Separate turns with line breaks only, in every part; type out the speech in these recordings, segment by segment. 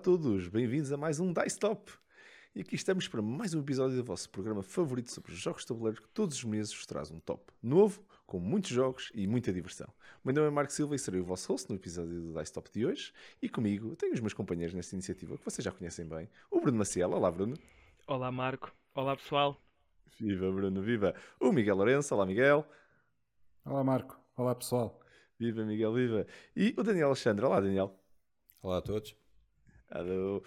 todos, bem-vindos a mais um Dice Top. E aqui estamos para mais um episódio do vosso programa favorito sobre jogos de tabuleiro que todos os meses vos traz um top novo, com muitos jogos e muita diversão. O meu nome é Marco Silva e serei o vosso host no episódio do Dice Top de hoje. E comigo tenho os meus companheiros nesta iniciativa que vocês já conhecem bem. O Bruno Maciel, olá Bruno.
Olá Marco, olá pessoal.
Viva Bruno, viva. O Miguel Lourenço, olá Miguel.
Olá Marco, olá pessoal.
Viva Miguel, viva. E o Daniel Alexandre, olá Daniel.
Olá a todos.
Alô.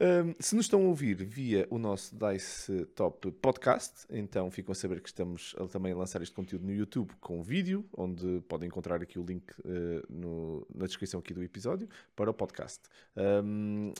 Um, se nos estão a ouvir via o nosso Dice Top Podcast, então ficam a saber que estamos a, também a lançar este conteúdo no YouTube com vídeo, onde podem encontrar aqui o link uh, no, na descrição aqui do episódio para o podcast. Um,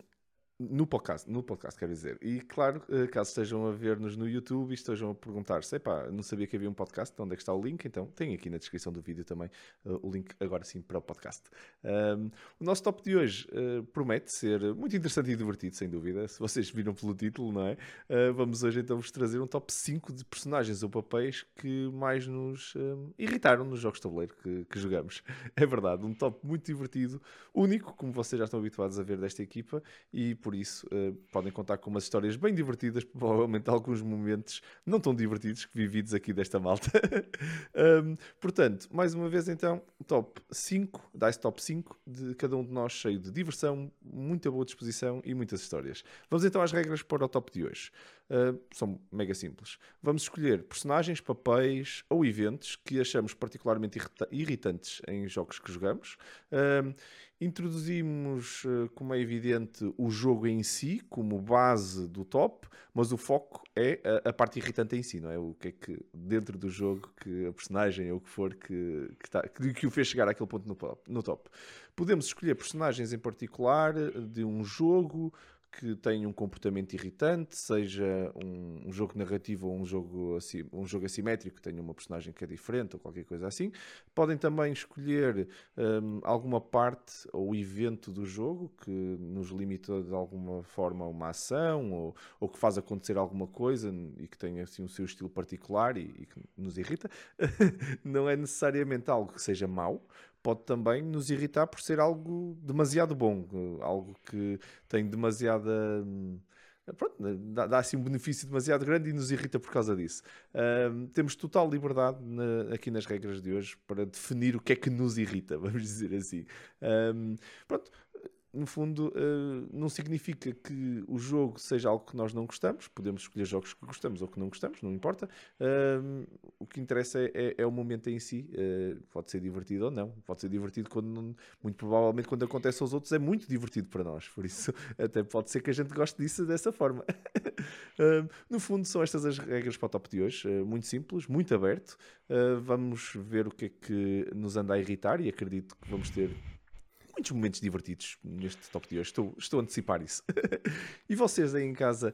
no podcast, no podcast, quero dizer. E claro, eh, caso estejam a ver-nos no YouTube e estejam a perguntar-se, epá, não sabia que havia um podcast, onde é que está o link? Então tem aqui na descrição do vídeo também uh, o link agora sim para o podcast. Um, o nosso top de hoje uh, promete ser muito interessante e divertido, sem dúvida. Se vocês viram pelo título, não é? Uh, vamos hoje então vos trazer um top 5 de personagens ou papéis que mais nos irritaram nos jogos de tabuleiro que, que jogamos. É verdade, um top muito divertido, único, como vocês já estão habituados a ver desta equipa, e por isso uh, podem contar com umas histórias bem divertidas, provavelmente alguns momentos não tão divertidos que vividos aqui desta malta. um, portanto, mais uma vez então, top 5, Dice Top 5 de cada um de nós, cheio de diversão, muita boa disposição e muitas histórias. Vamos então às regras para o top de hoje. Uh, são mega simples. Vamos escolher personagens, papéis ou eventos que achamos particularmente irritantes em jogos que jogamos. Uh, Introduzimos, eh, como é evidente, o jogo em si como base do top, mas o foco é a, a parte irritante em si, não é? O que é que dentro do jogo que a personagem ou o que for que, que, tá, que, que o fez chegar àquele ponto no, no top. Podemos escolher personagens em particular de um jogo, que tem um comportamento irritante, seja um, um, jogo narrativo ou um jogo, um jogo assimétrico que tenha uma personagem que é diferente ou qualquer coisa assim. Podem também escolher um, alguma parte ou evento do jogo que nos limita de alguma forma a uma ação ou, ou que faz acontecer alguma coisa e que tenha assim, o seu estilo particular e, e que nos irrita. Não é necessariamente algo que seja mau, pode também nos irritar por ser algo demasiado bom, algo que tem demasiada. Hum, pronto, dá, dá assim um benefício demasiado grande e nos irrita por causa disso. Um, temos total liberdade na, aqui nas regras de hoje para definir o que é que nos irrita, vamos dizer assim. Um, pronto, no fundo, uh, não significa que o jogo seja algo que nós não gostamos. Podemos escolher jogos que gostamos ou que não gostamos, não importa. Uh, o que interessa é, é, é, o momento em si. Uh, pode ser divertido ou não. Pode ser divertido quando, muito provavelmente, quando acontece aos outros, é muito divertido para nós. Por isso, até pode ser que a gente goste disso dessa forma. no fundo, são estas as regras para o top de hoje. muito simples, muito aberto. vamos ver o que é que nos anda a irritar e acredito que vamos ter muitos momentos divertidos neste top de hoje. Estou, estou a antecipar isso. e vocês aí em casa,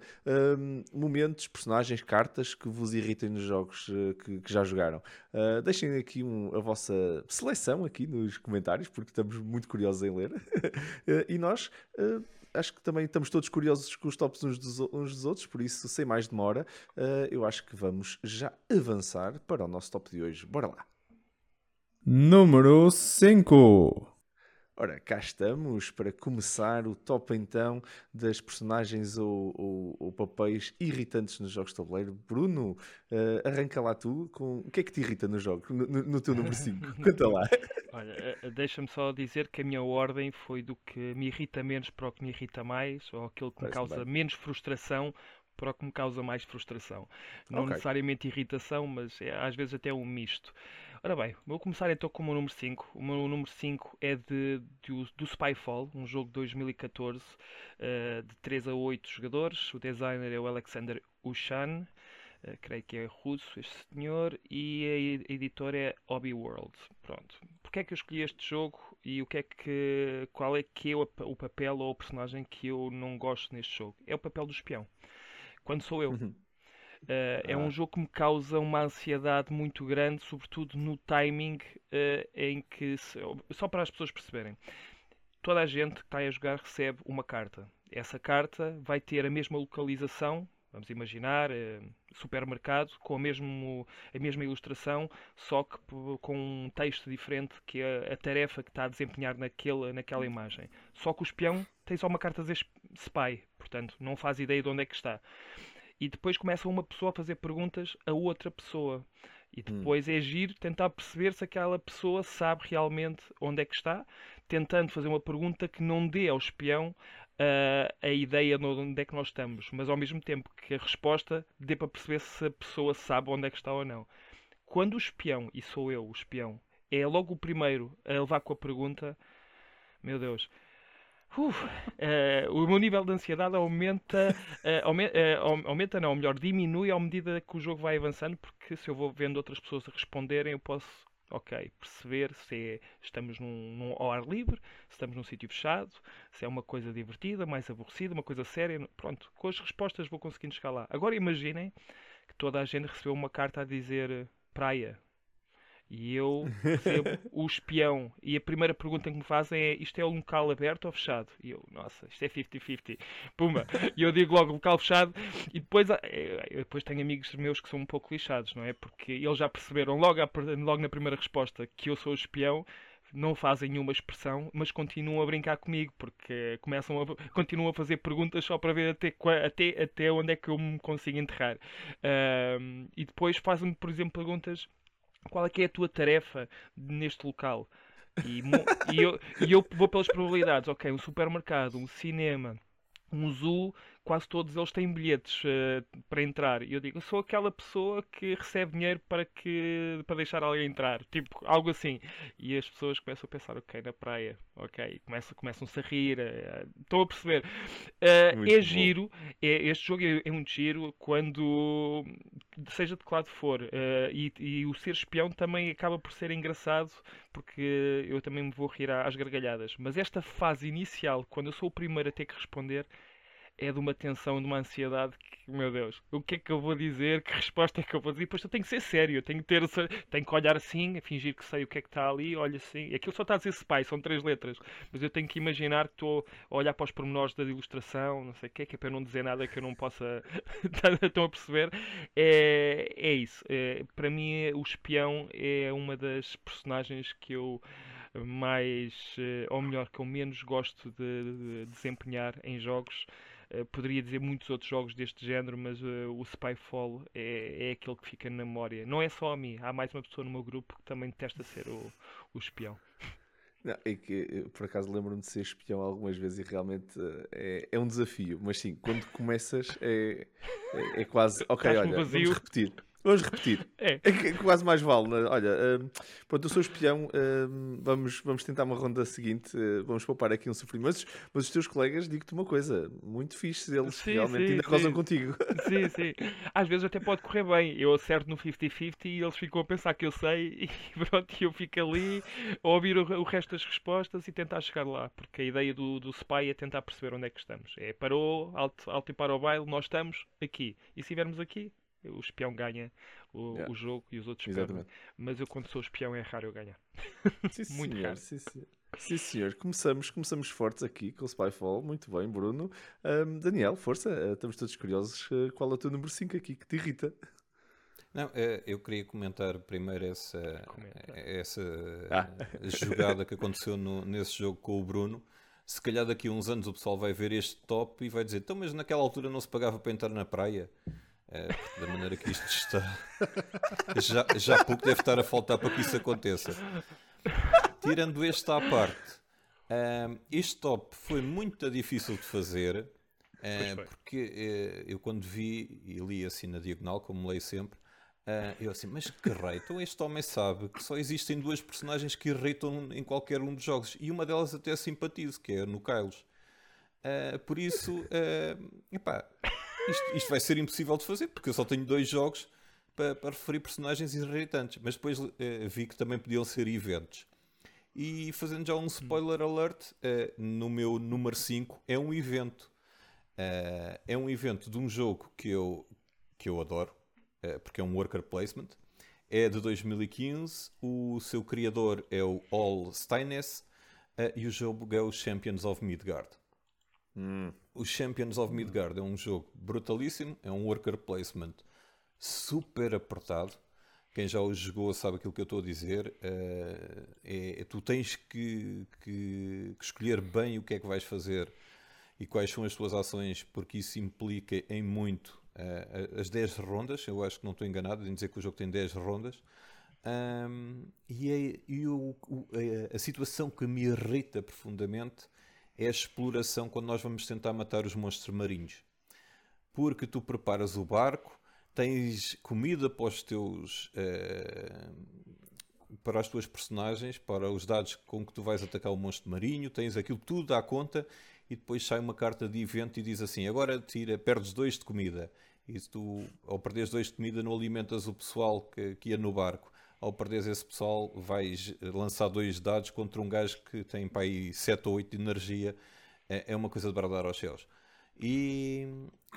um, momentos, personagens, cartas que vos irritem nos jogos uh, que, que, já jogaram. Uh, deixem aqui um, a vossa seleção aqui nos comentários, porque estamos muito curiosos em ler. uh, e nós acho que também estamos todos curiosos com os tops uns dos, uns dos outros, por isso, sem mais demora, eu acho que vamos já avançar para o nosso top de hoje. Bora lá!
Número 5
Ora, cá estamos para começar o top então das personagens ou, ou, ou papéis irritantes nos jogos de tabuleiro. Bruno, uh, arranca lá tu com o que é que te irrita no jogo, no, no teu número 5. Conta lá.
Olha, eh, deixa-me só dizer que a minha ordem foi do que me irrita menos para o que me irrita mais, ou aquilo que me causa bem. menos frustração para o que me causa mais frustração. Não okay. necessariamente irritação, mas é, às vezes até um misto. Ora bem, vou começar então com o meu número 5. O meu número 5 é de, de, do Spyfall, um jogo de 2014 uh, eh, de 3 a 8 jogadores. O designer é o Alexander Ushan, uh, creio que é russo este senhor, e a editora é Hobby World. Pronto. Porquê é que eu escolhi este jogo e o que é que, qual é que é o, o papel ou o personagem que eu não gosto neste jogo? É o papel do espião. Quando sou eu. Uhum. Uh, é um ah. jogo que me causa uma ansiedade muito grande, sobretudo no timing uh, em que, se, só para as pessoas perceberem, toda a gente que está a jogar recebe uma carta. Essa carta vai ter a mesma localização Vamos imaginar uh, supermercado com a, mesmo, a mesma ilustração, só que com um texto diferente que é a tarefa que está a desempenhar naquele, naquela imagem. Só que o espião tem só uma carta a dizer spy, portanto não faz ideia de onde é que está. E depois começa uma pessoa a fazer perguntas a outra pessoa. E hum. depois hum. é agir, tentar perceber se aquela pessoa sabe realmente onde é que está, tentando fazer uma pergunta que não dê ao espião uh, a ideia de onde é que nós estamos, mas ao mesmo tempo que a resposta dê para perceber se a pessoa sabe onde é que está ou não. Quando o espião, e sou eu o espião, é logo o primeiro a levar com a pergunta, meu Deus, uh, o meu nível de ansiedade aumenta, uh, aumenta, uh, aumenta, não, melhor, diminui à medida que o jogo vai avançando, porque se eu vou vendo outras pessoas a responderem, eu posso, ok, perceber se é, estamos num, num, ao ar livre, se estamos num sítio fechado, se é uma coisa divertida, mais aborrecida, uma coisa séria. Pronto, com as respostas vou conseguindo chegar lá. Agora imaginem que toda a gente recebeu uma carta a dizer praia, e eu recebo o espião. E a primeira pergunta que me fazem é: isto é um local aberto ou fechado? E eu, nossa, isto é 50-50. Pumba! E eu digo logo local fechado. E depois, eh, eu depois tenho amigos meus que são um pouco lixados, não é? Porque eles já perceberam logo, logo na primeira resposta que eu sou o espião não fazem nenhuma expressão, mas continuam a brincar comigo, porque começam a, continuam a fazer perguntas só para ver até, até, até onde é que eu me consigo enterrar. Uh, e depois fazem-me, por exemplo, perguntas qual é que é a tua tarefa neste local? E, e, eu, e eu vou pelas probabilidades, ok, um supermercado, um cinema, um zoo, quase todos eles têm bilhetes uh, para entrar. E eu digo, eu sou aquela pessoa que recebe dinheiro para, que, para deixar alguém entrar. Tipo, algo assim. E as pessoas começam a pensar, ok, na praia, ok. Começam, começam-se a rir. Uh, estão a perceber. Uh, é giro. É, este jogo é, é muito giro quando, seja de que lado for. E, e, o ser espião também acaba por ser engraçado porque eu também me vou rir às gargalhadas. Mas esta fase inicial, quando eu sou o primeiro a ter que responder, é de uma tensão, de uma ansiedade que, meu Deus, o que é que eu vou dizer? Que resposta é que eu vou dizer? Depois eu tenho que ser sério, tenho que ter, tenho que olhar assim, fingir que sei o que é que está ali, olha assim. Aquilo só está a dizer spy, são três letras, mas eu tenho que imaginar que estou a olhar para os pormenores da ilustração, não sei o que é, que é para não dizer nada que eu não possa. Estão a perceber? É, é isso. É, para mim, o espião é uma das personagens que eu mais, eh, ou melhor, que eu menos gosto de, de desempenhar em jogos. Uh, poderia dizer muitos outros jogos deste género, mas uh, o Spyfall é, é aquele que fica na memória. Não é só a mim, há mais uma pessoa no meu grupo que também detesta ser o, o espião.
Não, é que por acaso lembro-me de ser espião algumas vezes e realmente é, é um desafio, mas sim, quando começas é, é, é quase ok, olha, vamos repetir. Vamos repetir. É. é quase mais vale. Né? Olha, uh, pronto, eu sou espião. Uh, vamos, vamos tentar uma ronda seguinte. Uh, vamos poupar aqui um sofrimento. Mas, mas os teus colegas, digo-te uma coisa: muito fixe. Eles sim, realmente sim, ainda gozam contigo.
Sim, sim. Às vezes até pode correr bem. Eu acerto no 50-50 e eles ficam a pensar que eu sei. E pronto, eu fico ali a ouvir o, o, resto das respostas e tentar chegar lá. Porque a ideia do, do spy é tentar perceber onde é que estamos. É parou, alto, alto e para o baile, nós estamos aqui. E se estivermos aqui, o espião ganha o, yeah. o jogo e os outros Exatamente. perdem. Mas eu, quando sou espião, é raro eu ganhar.
Sim, Muito senhor, raro. Sim, sim. sim, senhor. Começamos, começamos fortes aqui com o Spyfall. Muito bem, Bruno. Um, Daniel, força. Uh, estamos todos curiosos. Uh, qual é o teu número 5 aqui que te irrita?
Não, uh, eu queria comentar primeiro essa, essa ah. jogada que aconteceu no, nesse jogo com o Bruno se calhar daqui a uns anos o pessoal vai ver este top e vai dizer: então, mas naquela altura não se pagava para entrar na praia. É, da maneira que isto está, já, já pouco deve estar a faltar para que isso aconteça. Tirando este à parte, um, este top foi muito difícil de fazer, uh, porque uh, eu quando vi e li assim na diagonal, como leio sempre, uh, eu assim, mas que rei, então este homem sabe que só existem duas personagens que irritam em qualquer um dos jogos, e uma delas até simpatizo, que é no Kylos. por isso, epá, isto, isto, vai ser impossível de fazer, porque eu só tenho dois jogos para, para referir personagens irritantes. Mas depois uh, vi que também podiam ser eventos. E fazendo já um spoiler alert, uh, no meu número 5 é um evento. Uh, é um evento de um jogo que eu, que eu adoro, porque é um worker placement. É de 2015, o seu criador é o All Steines e o jogo é o Champions of Midgard.
Hum.
O Champions of Midgard é um jogo brutalíssimo, é um worker placement super apertado. Quem já o jogou sabe aquilo que eu estou a dizer. Uh, é, tu tens que, que, que, escolher bem o que é que vais fazer e quais são as tuas ações, porque isso implica em muito uh, as 10 rondas. Eu acho que não estou enganado em dizer que o jogo tem 10 rondas. Um, e, é, e o, o, a, a situação que me irrita profundamente é a exploração quando nós vamos tentar matar os monstros marinhos. Porque tu preparas o barco, tens comida para os teus. Uh, para as tuas personagens, para os dados com que tu vais atacar o monstro marinho, tens aquilo tudo à conta e depois sai uma carta de evento e diz assim: agora tira, perdes dois de comida. E tu, ao perderes dois de comida, não alimentas o pessoal que, que ia no barco. Ao perderes esse pessoal, vais lançar dois dados contra um gajo que tem para aí 7 ou 8 de energia. É, é uma coisa de bradar aos céus. E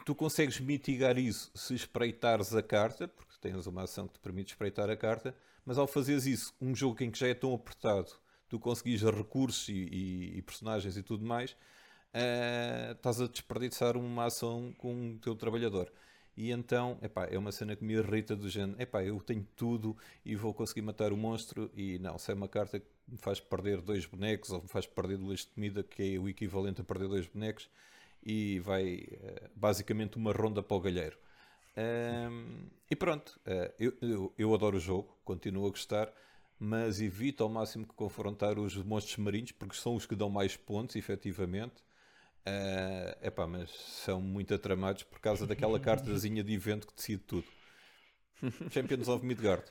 tu consegues mitigar isso se espreitares a carta, porque tens uma ação que te permite espreitar a carta, mas ao fazeres isso, um jogo em que já é tão apertado, tu conseguis recursos e, e, e personagens e tudo mais, uh, estás a desperdiçar uma ação com o teu trabalhador. E então, epá, é uma cena que me irrita do género, epá, eu tenho tudo e vou conseguir matar o monstro e não, se é uma carta que me faz perder dois bonecos ou me faz perder duas de comida, que é o equivalente a perder dois bonecos, e vai uh, basicamente uma ronda para o galheiro. Um, e pronto, uh, eu, eu, eu, adoro o jogo, continuo a gostar, mas evito ao máximo que confrontar os monstros marinhos, porque são os que dão mais pontos, efetivamente. Uh, epá, mas são muito atramados por causa daquela cartazinha de evento que decide tudo. Champions of Midgard.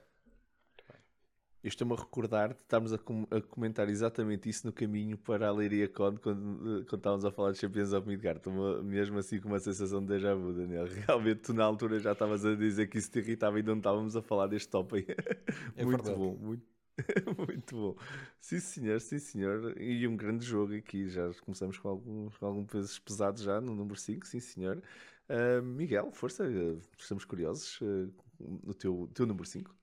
Eu estou-me a recordar de estarmos a, com a, comentar exatamente isso no caminho para a Leiria Con quando, quando estávamos a falar de Champions of Midgard. Estou mesmo assim com uma sensação de déjà vu, Daniel. Realmente tu na altura já estavas a dizer que isso te irritava e não estávamos a falar deste top aí. É muito verdade. bom, muito, muito bom. Sim senhor, sim senhor. E um grande jogo aqui. Já começamos com alguns, com alguns pesos pesados já no número 5, sim senhor. Uh, Miguel, força, estamos curiosos uh, no teu, teu número 5.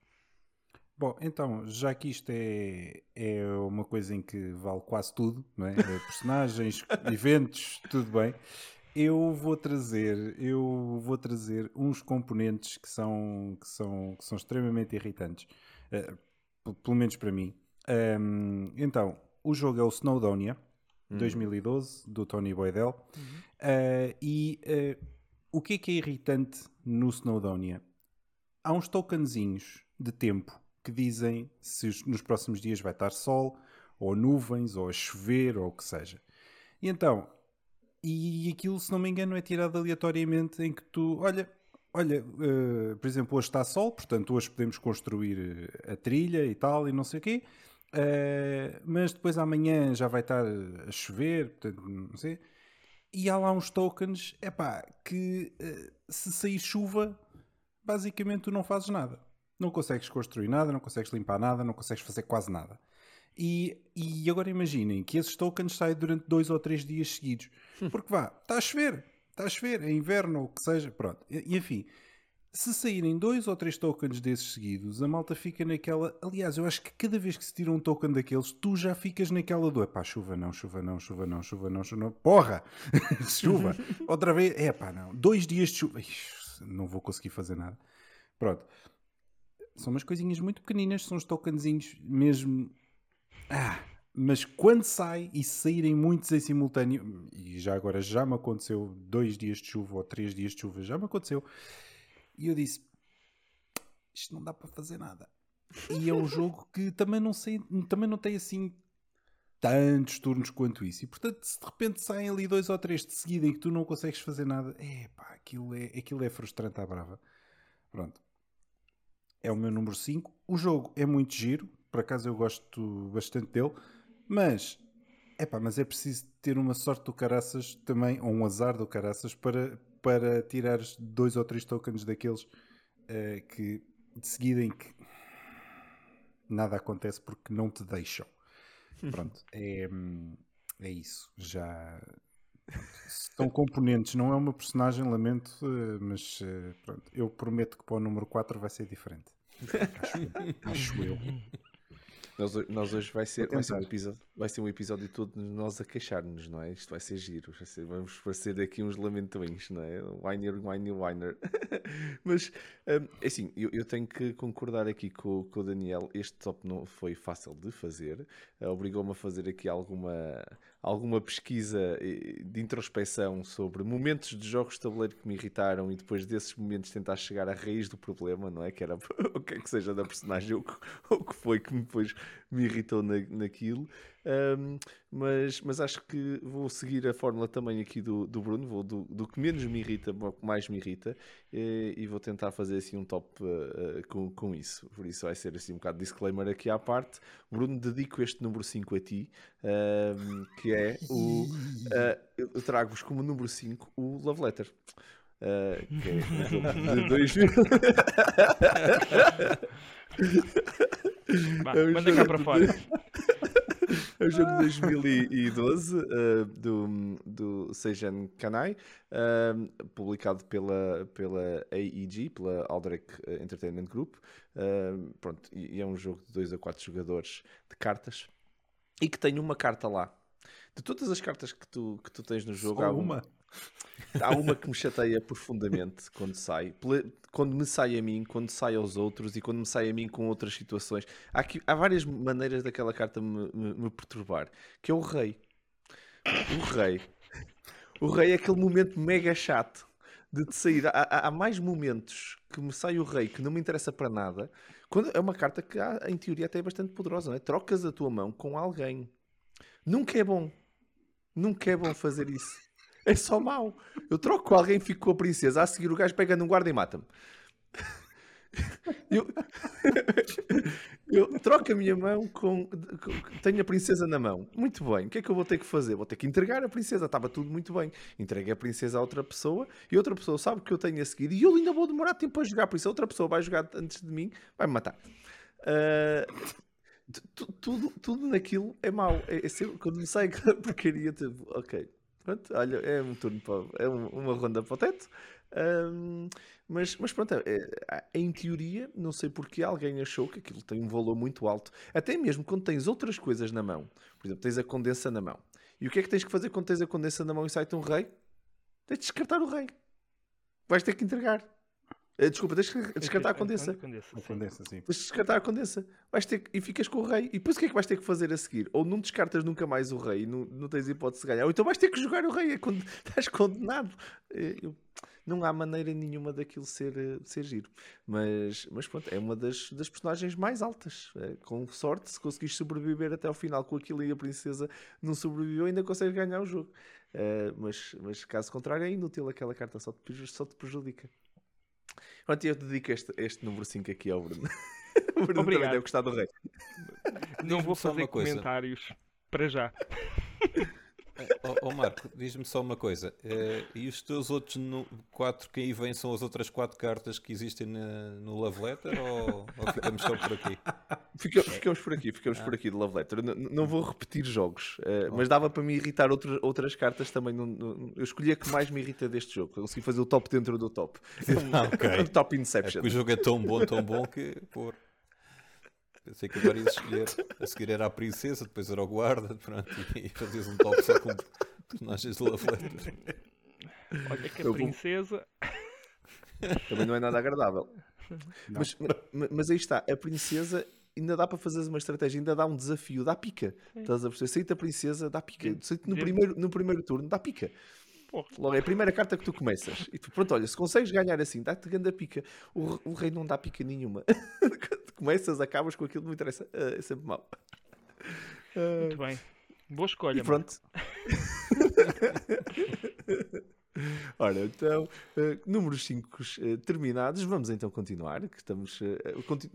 Bom, então, já que isto é, é uma coisa em que vale quase tudo, não é? é personagens, eventos, tudo bem. Eu vou trazer, eu vou trazer uns componentes que são, que são, que são extremamente irritantes, uh, pelo menos para mim. Um, então, o jogo é o Snowdonia, hum. 2012, do Tony Boydell. Uhum. Uh, e uh, o que é que é irritante no Snowdonia? Há uns tokenzinhos de tempo que dizem se nos próximos dias vai estar sol, ou nuvens, ou a chover, ou o que seja. E então, e aquilo, se não me engano, é tirado aleatoriamente em que tu, olha, olha, uh, por exemplo, hoje está sol, portanto hoje podemos construir a trilha e tal, e não sei o quê, uh, mas depois amanhã já vai estar a chover, portanto, não sei. E há lá uns tokens, é pá, que uh, se sair chuva, basicamente tu não fazes nada. Não consegues construir nada, não consegues limpar nada, não consegues fazer quase nada. E, e agora imaginem que esses tokens saem durante dois ou três dias seguidos. Hum. Porque vá, está a chover, está a chover, é inverno ou o que seja, pronto. E, enfim, se saírem dois ou três tokens desses seguidos, a malta fica naquela. Aliás, eu acho que cada vez que se tira um token daqueles, tu já ficas naquela do pá, chuva não, chuva não, chuva não, chuva não, chuva não. Porra! chuva! Outra vez, é pá, não. Dois dias de chuva. Ixi, não vou conseguir fazer nada. Pronto. São umas coisinhas muito pequeninas, são os tokenzinhos mesmo. Ah, mas quando sai e saírem muitos em simultâneo, e já agora já me aconteceu dois dias de chuva ou três dias de chuva, já me aconteceu, e eu disse: Isto não dá para fazer nada. E é um jogo que também não sei, também não tem assim tantos turnos quanto isso. E portanto, se de repente saem ali dois ou três de seguida em que tu não consegues fazer nada, é pá, aquilo é, aquilo é frustrante à brava. Pronto é o meu número 5. O jogo é muito giro, por acaso eu gosto bastante dele, mas é pá, mas é preciso ter uma sorte do caraças também, ou um azar do caraças, para, para tirar dois ou três tokens daqueles uh, que de seguida em que nada acontece porque não te deixam. Pronto, é, é isso. Já São componentes, não é uma personagem, lamento, eh, mas eh, pronto, eu prometo que para o número 4 vai ser diferente. Acho, acho eu.
Nós, nós hoje vai ser, vai ser, um episódio, vai ser um episódio todo nós a queixar-nos, não é? Isto vai ser giro. Vai ser, vamos fazer aqui uns lamentões, não é? Whiner, whiner, whiner. Mas, um, é assim, eu, eu, tenho que concordar aqui com, com o Daniel. Este top não foi fácil de fazer. Uh, Obrigou-me a fazer aqui alguma alguma pesquisa eh, de introspeção sobre momentos de jogos de tabuleiro que me irritaram e depois desses momentos tentar chegar à raiz do problema, não é? Que era o que é que seja da personagem ou o que foi que depois me irritou na, naquilo. Um, mas, mas acho que vou seguir a fórmula também aqui do, do Bruno, vou do, do que menos me irrita para o que mais me irrita e, e vou tentar fazer assim um top uh, com, com isso. Por isso vai ser assim um bocado de disclaimer aqui à parte. Bruno, dedico este número 5 a ti, um, que é o. Uh, eu trago-vos como número 5 o Love Letter. Uh, que é de 2000.
manda cá para fora.
É o jogo de 2012 uh, do, do Seijan Kanai, uh, publicado pela, pela AEG, pela Aldrich Entertainment Group. Uh, pronto, e é um jogo de 2 a 4 jogadores de cartas e que tem uma carta lá. De todas as cartas que tu, que tu tens no jogo,
Só há uma.
Há uma que me chateia profundamente quando sai. Quando me sai a mim, quando sai aos outros e quando me sai a mim com outras situações. Há, aqui, há várias maneiras daquela carta me, me, me perturbar. Que é o rei. O rei. O rei é aquele momento mega chato de te sair. Há, há, mais momentos que me sai o rei que não me interessa para nada. Quando é uma carta que, em teoria, até é bastante poderosa. Não é? Trocas a tua mão com alguém. Nunca é bom. Nunca é bom fazer isso. É só mau. Eu troco alguém, fico com a princesa. A seguir, o gajo pega num guarda e mata-me. Eu... eu troco a minha mão com... com. Tenho a princesa na mão. Muito bem. O que é que eu vou ter que fazer? Vou ter que entregar a princesa. Estava tudo muito bem. Entreguei a princesa a outra pessoa e outra pessoa sabe que eu tenho a seguir. E eu ainda vou demorar tempo a jogar. Por isso, outra pessoa vai jogar antes de mim, vai-me matar. Uh... Tudo, tudo naquilo é mau. É, é sempre, quando sai aquela porcaria, tipo, ok, Pronto, olha, é um turno para, é uma ronda para o teto. Um, mas, mas pronto, é, é, em teoria, não sei porque alguém achou que aquilo tem um valor muito alto. Até mesmo quando tens outras coisas na mão. Por exemplo, tens a condensa na mão. E o que é que tens que fazer quando tens a condensa na mão e sai-te um rei? Tens de descartar o rei. Vais ter que entregar. Eh, desculpa, tens que descartar a condensa.
A condensa, sim.
Tens de descartar a condensa. Vais ter, e ficas com o rei. E depois o que é que vais ter que fazer a seguir? Ou não descartas nunca mais o rei e não, não tens hipótese de ganhar. Ou então vais ter que jogar o rei. É quando estás condenado. Eh, eu, não há maneira nenhuma daquilo ser, eh, ser giro. Mas, mas pronto, é uma das, das personagens mais altas. É, com sorte, se conseguires sobreviver até ao final com aquilo e a princesa não sobreviveu, ainda consegues ganhar o jogo. Mas, mas caso contrário, é inútil aquela carta, só te, só te prejudica. Pronto, eu dedico este, este número 5 aqui ao Bruno. o Bruno Obrigado. também deve gostar do rei.
Não vou fazer comentários para já.
Ó oh, oh Marco, diz-me só uma coisa. Uh, e os teus outros no, quatro que aí vêm são as outras quatro cartas que existem na, no Love Letter ou, ou, ficamos só por aqui?
Fica, ficamos por aqui, ficamos ah. por aqui de Love Letter. Não, não vou repetir jogos, uh, mas dava para me irritar outro, outras cartas também. No, no, eu escolhi a que mais me irrita deste jogo. Consegui fazer o top dentro do top.
Ah, okay.
top Inception.
É o jogo é tão bom, tão bom que. Por... Pensei que agora ia escolher. A seguir era a princesa, depois era o guarda, pronto, e fazias um top só com personagens de Love Letter.
Olha que a princesa.
Também não é nada agradável. Mas, mas, aí está, a princesa ainda dá para fazer uma estratégia, ainda dá um desafio, dá pica. Estás a perceber? A princesa, dá pica. Aceita no primeiro, no primeiro turno, dá pica. Porra. Logo, é a primeira carta que tu começas. E tu, pronto, olha, se consegues ganhar assim, dá-te grande pica. O, o rei não dá pica nenhuma. Quando começas, acabas com aquilo, não interessa. Uh, é sempre mau.
Muito bem. Boa escolha.
E pronto. Ora, então, uh, números 5 uh, terminados, vamos então continuar, que estamos, uh,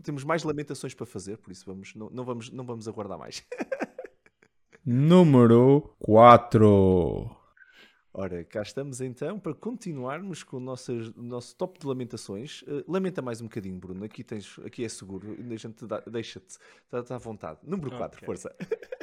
temos mais lamentações para fazer, por isso vamos, não, não vamos, não vamos aguardar mais.
Número 4.
Ora, cá estamos então para continuarmos com o nosso, o nosso top de lamentações. Uh, lamenta mais um bocadinho, Bruno. Aqui, tens, aqui é seguro, deixa-te, deixa-te, está tá à vontade. Número 4, okay. força.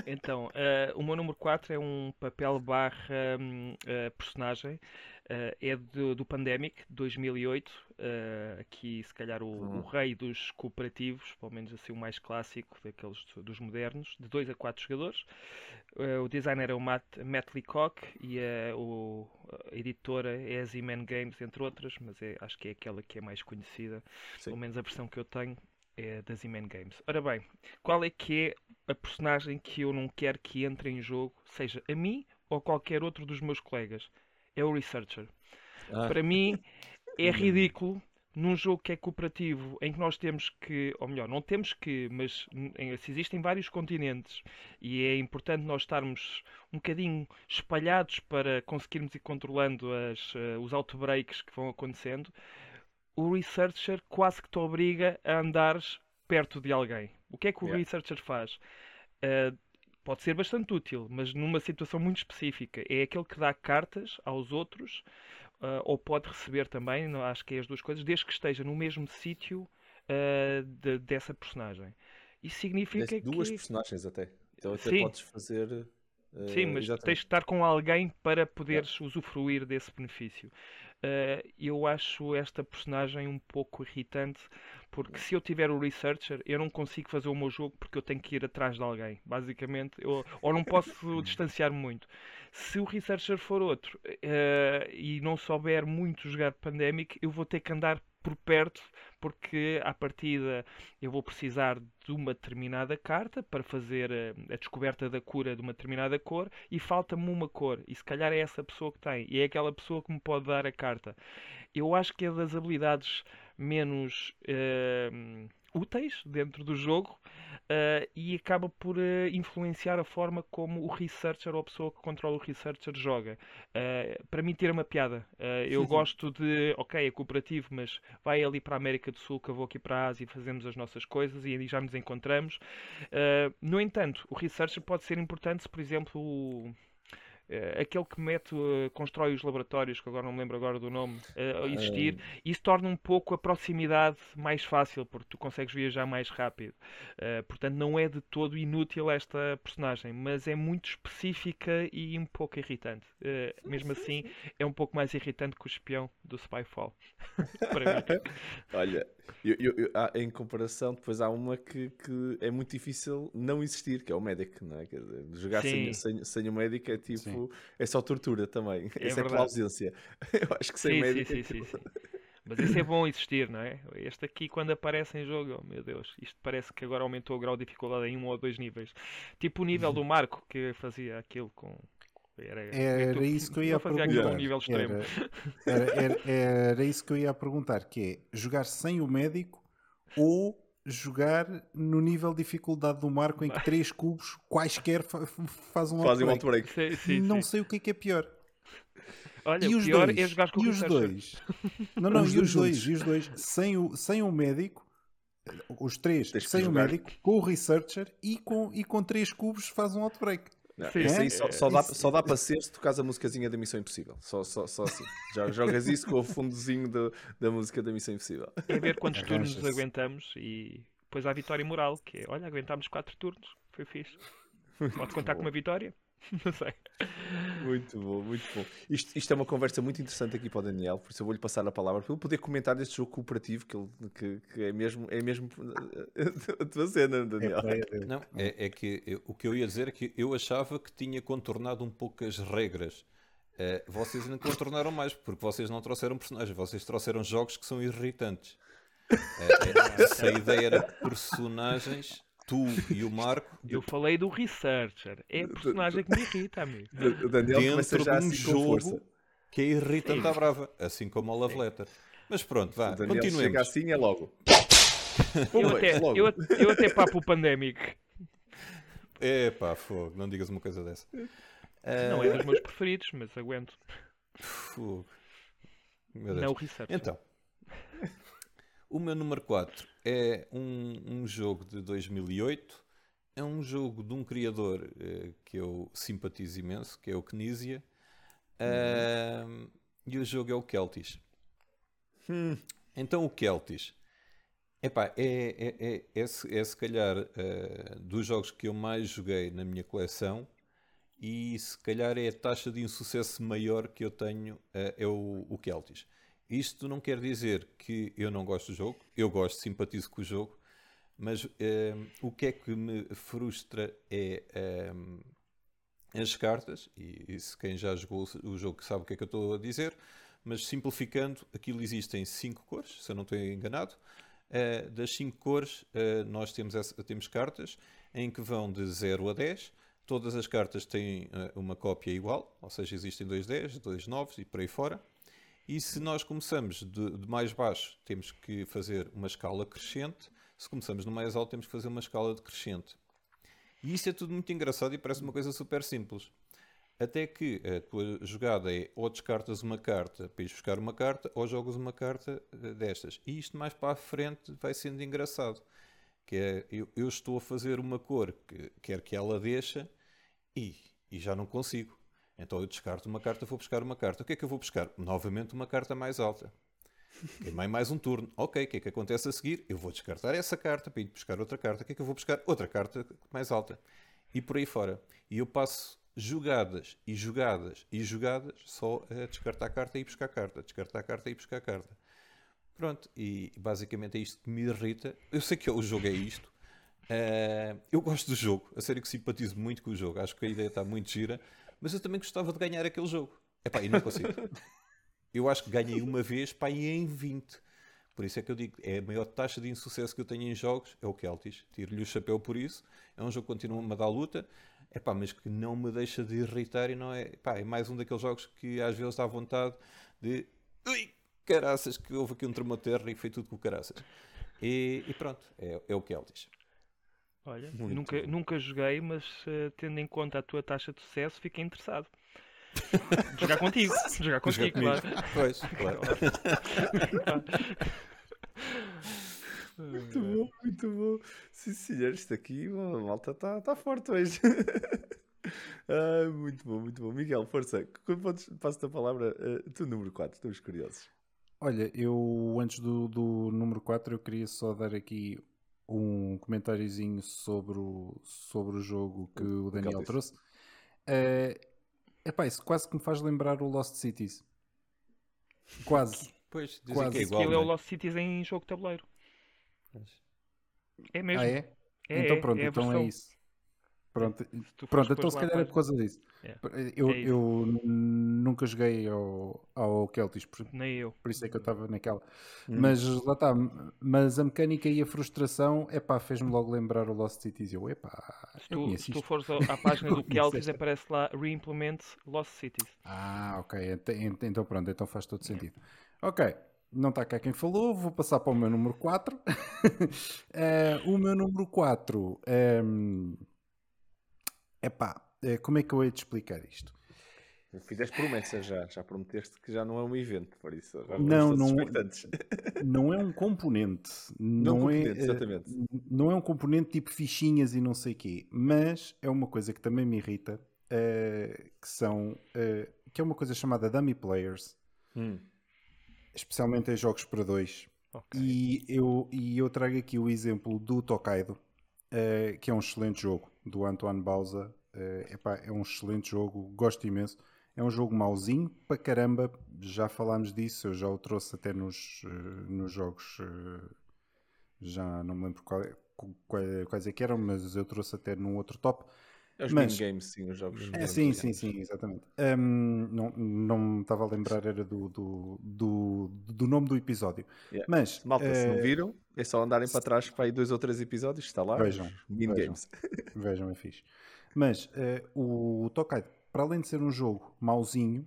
Então, uh, o meu número 4 é um papel barra uh, personagem Uh, é do, do Pandemic 2008. Uh, aqui, se calhar, o, uhum. o, rei dos cooperativos, pelo menos assim o mais clássico daqueles dos modernos, de 2 a 4 jogadores. Uh, o designer é o Matt, Matt Leacock e a, o, a editora é a Z-Man Games, entre outras, mas é, acho que é aquela que é mais conhecida, Sim. pelo menos a versão que eu tenho é da Z-Man Games. Ora bem, qual é que é a personagem que eu não quero que entre em jogo, seja a mim ou qualquer outro dos meus colegas? É o Researcher. Ah. Para mim é ridículo num jogo que é cooperativo, em que nós temos que, ou melhor, não temos que, mas se existem vários continentes e é importante nós estarmos um bocadinho espalhados para conseguirmos ir controlando as, uh, os outbreaks que vão acontecendo, o researcher quase que te obriga a andares perto de alguém. O que é que o yeah. researcher faz? Uh, pode ser bastante útil, mas numa situação muito específica. É aquele que dá cartas aos outros, uh, ou pode receber também, não, acho que é as duas coisas, desde que esteja no mesmo sítio uh, de, dessa personagem. Isso significa
Desde
que...
duas personagens até. Então até Sim. podes fazer...
Sim, mas exatamente. tens de estar com alguém para poderes usufruir desse benefício. Uh, eu acho esta personagem um pouco irritante porque se eu tiver o researcher eu não consigo fazer o meu jogo porque eu tenho que ir atrás de alguém basicamente eu, ou não posso distanciar muito se o researcher for outro uh, e não souber muito jogar Pandemic eu vou ter que andar por perto, porque à partida eu vou precisar de uma determinada carta para fazer a, a descoberta da cura de uma determinada cor e falta-me uma cor. E se calhar é essa pessoa que tem, e é aquela pessoa que me pode dar a carta. Eu acho que é das habilidades menos. Uh, úteis dentro do jogo uh, e acaba por uh, influenciar a forma como o researcher ou a pessoa que controla o researcher joga. Para mim, ter uma piada. eu gosto de, ok, é cooperativo, mas vai ali para a América do Sul, que eu vou aqui para a Ásia e fazemos as nossas coisas e já nos encontramos. no entanto, o researcher pode ser importante se, por exemplo, o Uh, aquele que mete, uh, constrói os laboratórios, que agora não me lembro agora do nome, uh, a existir, isso torna um pouco a proximidade mais fácil, porque tu consegues viajar mais rápido. portanto, não é de todo inútil esta personagem, mas é muito específica e um pouco irritante. mesmo assim, é um pouco mais irritante que o espião do Spyfall.
Olha, eu, eu, eu, em comparação, depois há uma que, que, é muito difícil não existir, que é o médico, não é? Dizer, jogar sem, sem, sem, o médico é tipo, sim. é só tortura também. É Essa verdade. é ausência. Eu acho que sem sim, médico. Sim, é sim.
Mas isso é bom existir, não é? Este aqui, quando aparece em jogo, oh, meu Deus, isto parece que agora aumentou o grau de dificuldade em um ou dois níveis. Tipo o nível do Marco, que fazia aquilo com
era, era isso que eu ia perguntar. Um nível extremo. Era, era, era, isso que eu ia perguntar, que é jogar sem o médico ou jogar no nível de dificuldade do Marco em que três cubos quaisquer fa faz um
Fazem um outbreak.
Sim, sim, Não sim. sei o que é que é pior.
Olha, e os pior dois, é jogar com
e os dois. Não, não, os e os dois, e os dois, sem o, sem o médico, os três, sem o médico, com o researcher e com, e com três cubos faz um outbreak.
Não, Sim, isso aí só, só, dá, só dá para ser se tocas a musicazinha da Missão Impossível. Só, só, só assim. Jogas isso com o fundozinho do, da música da Missão Impossível.
É ver quantos turnos aguentamos e depois há a vitória moral, que é, olha, aguentámos 4 turnos, foi fixe. Pode contar com uma vitória? Não sei.
Muito bom, muito bom. Isto, isto, é uma conversa muito interessante aqui para o Daniel, por isso eu vou-lhe passar a palavra para ele poder comentar deste jogo cooperativo que, ele, que, que é mesmo, é mesmo a tua cena, Daniel.
É, Não, é, é que eu, o que eu ia dizer é que eu achava que tinha contornado um pouco as regras. Uh, vocês não contornaram mais, porque vocês não trouxeram personagens, vocês trouxeram jogos que são irritantes. Uh, se a ideia era personagens tu e o Marco.
Eu falei do researcher. É a personagem que me irrita, amigo.
O Daniel Dentro já de um assim jogo
que é irritante à brava, assim como a Love Letter. Mas pronto, vá, continuemos. chega
assim é logo.
eu, até, logo. Eu, eu até papo o Pandemic.
É pá, fogo, não digas uma coisa dessa.
Não é dos meus preferidos, mas aguento.
Fogo.
Não o researcher.
Então, o meu número 4 é um, um jogo de 2008. É um jogo de um criador uh, que eu simpatizo imenso, que é o Knizia. Uh, e o jogo é o Celtis. Hum. Então o Celtis epá, é, é, é, é, é se calhar uh, dos jogos que eu mais joguei na minha coleção e se calhar é a taxa de insucesso maior que eu tenho, uh, é o, o Celtis. Isto não quer dizer que eu não gosto do jogo, eu gosto, simpatizo com o jogo, mas uh, o que é que me frustra é as cartas, e, e se quem já jogou o jogo sabe o que é que eu estou a dizer, mas simplificando, aquilo existem cinco cores, se eu não estou enganado. Uh, das cinco cores, uh, nós temos, essa, temos cartas em que vão de 0 a 10. Todas as cartas têm uh, uma cópia igual, ou seja, existem dois 10, dois 9 e por aí fora. E se nós começamos de, de, mais baixo, temos que fazer uma escala crescente. Se começamos no mais alto, temos que fazer uma escala decrescente. E isso é tudo muito engraçado e parece uma coisa super simples. Até que a tua jogada é ou descartas uma carta para ir buscar uma carta ou jogas uma carta eh, destas. E isto mais para a frente vai sendo engraçado. Que é, eu, eu estou a fazer uma cor que quer que ela deixa e, e já não consigo. Então eu descarto uma carta, vou buscar uma carta. O que é que eu vou buscar? Novamente uma carta mais alta. Queimei mais um turno. Ok, o que é que acontece a seguir? Eu vou descartar essa carta para ir buscar outra carta. O que é que eu vou buscar? Outra carta mais alta. E por aí fora. E eu passo jogadas e jogadas e jogadas só a descartar a carta e buscar a carta, descartar a carta e buscar a carta. Pronto, e basicamente é isto que me irrita. Eu sei que o jogo é isto. Uh, eu gosto do jogo, a sério que simpatizo muito com o jogo. Acho que a ideia está muito gira, mas eu também gostava de ganhar aquele jogo. Epá, e não consigo. eu acho que ganhei uma vez, pá, e em 20. Por isso é que eu digo, é a maior taxa de insucesso que eu tenho em jogos, é o Celtis. Tiro-lhe o chapéu por isso. É um jogo que continua-me a dar luta é pá, mas que não me deixa de irritar e não é. Pá, é mais um daqueles jogos que às vezes dá vontade de. Ui, caraças, que houve aqui um terra e foi tudo com caraças. E, e pronto, é, é, o que
Olha, nunca, nunca joguei, mas uh, tendo em conta a tua taxa de sucesso, fiquei interessado. jogar contigo, jogar contigo, claro.
Pois, claro.
Muito bom, muito bom. Sim, senhor, isto aqui, a malta está tá forte hoje. ah, muito bom, muito bom. Miguel, força, passo-te a palavra, uh, tu número 4, estamos curiosos.
Olha, eu antes do, do número 4 eu queria só dar aqui um comentáriozinho sobre o, sobre o jogo que o, o Daniel trouxe. É uh, pá, isso quase que me faz lembrar o Lost Cities. Quase.
Pois,
dizem quase. que é igual. Aquilo é o Lost Cities em jogo tabuleiro. É mesmo.
Ah, é? é então pronto, é então é isso. Pronto, pronto então se calhar é por causa disso. É. Eu, é eu nunca joguei ao, ao Celtics, por,
Nem eu.
por isso é que eu estava naquela. Hum. Mas lá está, mas a mecânica e a frustração, é pá, fez-me logo lembrar o Lost Cities. Eu, epá,
se tu, se tu fores à página do Celtics, aparece lá Reimplement Lost Cities.
Ah, ok, então pronto, então faz todo sentido. Ok, não está cá quem falou, vou passar para o meu número 4. uh, eh, o meu número 4 é um, epá, uh, como é que eu hei de explicar isto?
Fizeste promessas já, já prometeste que já não é um evento, por isso já
não, não, não é um componente, não, não é,
exatamente.
não é um componente tipo fichinhas e não sei quê, mas é uma coisa que também me irrita, uh, que são, uh, que é uma coisa chamada dummy players.
Hum
especialmente em jogos para dois. Okay. E, eu, e eu trago aqui o exemplo do Tokaido, uh, que é um excelente jogo, do Antoine Bauza. Uh, epá, é um excelente jogo, gosto imenso. É um jogo mauzinho para caramba, já falámos disso, eu já o trouxe até nos, uh, nos jogos, já não me lembro qual, é, quais é que eram, mas eu trouxe até num outro top.
É os mas, games, sim, os jogos.
É, sim, sim, sim, exatamente. Um, não, não me estava a lembrar, era do, do, do, do nome do episódio. Yeah. Mas,
Malta, uh, se não eh, viram, é só andarem para trás para aí dois ou três episódios, está lá.
Vejam. Vejam,
games.
vejam, é fixe. Mas uh, o Tokai, para além de ser um jogo mauzinho,